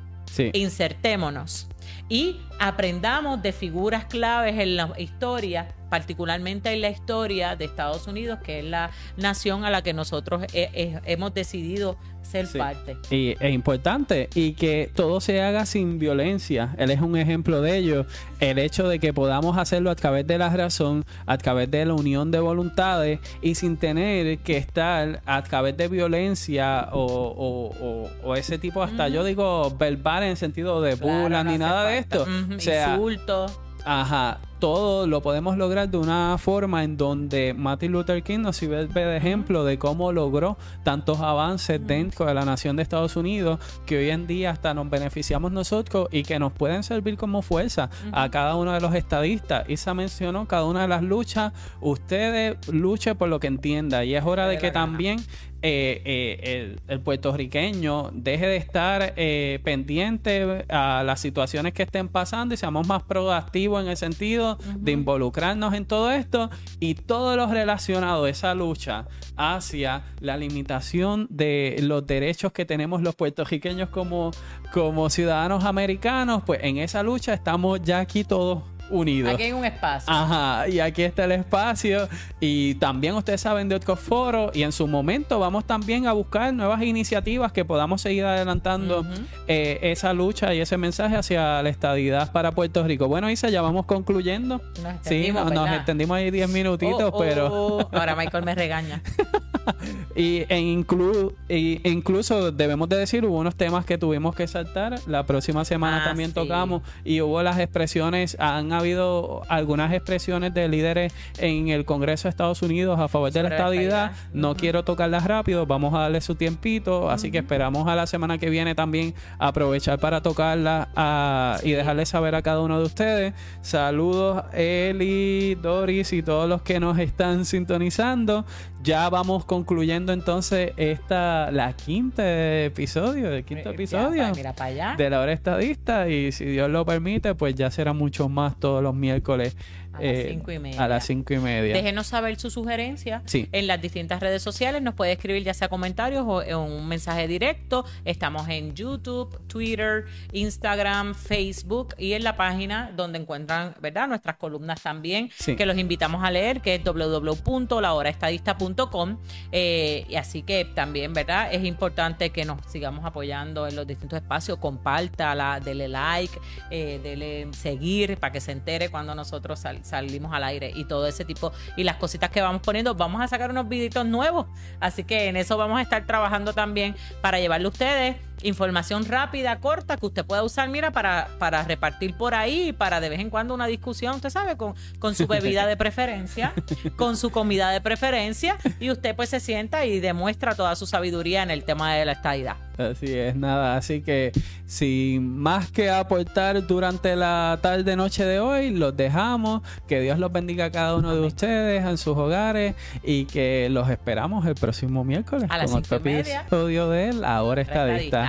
insertémonos y aprendamos de figuras claves en la historia, particularmente en la historia de Estados Unidos, que es la nación a la que nosotros hemos decidido ser parte. Y es importante y que todo se haga sin violencia. Él es un ejemplo de ello. El hecho de que podamos hacerlo a través de la razón, a través de la unión de voluntades y sin tener que estar a través de violencia o, ese tipo, hasta yo digo verbal en sentido de burla ni nada de esto. Insultos. Ajá, todo lo podemos lograr de una forma en donde Martin Luther King nos sirve de ejemplo de cómo logró tantos avances dentro de la nación de Estados Unidos que hoy en día hasta nos beneficiamos nosotros y que nos pueden servir como fuerza a cada uno de los estadistas. Isa mencionó cada una de las luchas, ustedes luchen por lo que entienda y es hora de que también eh, eh, el, puertorriqueño deje de estar eh, pendiente a las situaciones que estén pasando y seamos más proactivos en el sentido de involucrarnos en todo esto y todo lo relacionado a esa lucha hacia la limitación de los derechos que tenemos los puertorriqueños como, como ciudadanos americanos, pues en esa lucha estamos ya aquí todos unidos. Aquí hay un espacio. Ajá, y aquí está el espacio. Y también ustedes saben de otros foros. Y en su momento vamos también a buscar nuevas iniciativas que podamos seguir adelantando eh, esa lucha y ese mensaje hacia la estadidad para Puerto Rico. Bueno, Isa, ya vamos concluyendo. sí, nos, extendimos ahí 10 minutitos, oh, pero. Oh, ahora (laughs) Michael me regaña. y, e incluso debemos de decir, hubo unos temas que tuvimos que saltar. La próxima semana ah, también tocamos. Y hubo las expresiones, han habido algunas expresiones de líderes en el Congreso de Estados Unidos a favor de la estabilidad. No quiero tocarlas rápido, vamos a darle su tiempito, así que esperamos a la semana que viene también aprovechar para tocarla y dejarles saber a cada uno de ustedes. Saludos Eli, Doris y todos los que nos están sintonizando. Ya vamos concluyendo entonces esta la quinta episodio, el quinto episodio de la hora estadista y si Dios lo permite, pues ya será mucho más todos los miércoles a las eh, cinco y media. A las cinco y media. Déjenos saber su sugerencia en las distintas redes sociales. Nos puede escribir ya sea comentarios o un mensaje directo. Estamos en YouTube, Twitter, Instagram, Facebook y en la página donde encuentran, ¿verdad? Nuestras columnas también, que los invitamos a leer, que es www.lahoraestadista.com. Eh, y así que también, ¿verdad? Es importante que nos sigamos apoyando en los distintos espacios. Compártala, dele like, eh, dele seguir para que se entere cuando nosotros salimos salimos al aire y todo ese tipo y las cositas que vamos poniendo. Vamos a sacar unos videitos nuevos, así que en eso vamos a estar trabajando también para llevarle a ustedes información rápida, corta, que usted pueda usar, mira, para, para repartir por ahí, para de vez en cuando una discusión, usted sabe, con, con su bebida de preferencia, con su comida de preferencia, y usted pues se sienta y demuestra toda su sabiduría en el tema de la estadidad. Así es, nada, así que sin más que aportar durante la tarde noche de hoy, los dejamos, que Dios los bendiga a cada uno de ustedes en sus hogares y que los esperamos el próximo miércoles a con otro episodio de él, ahora estadista.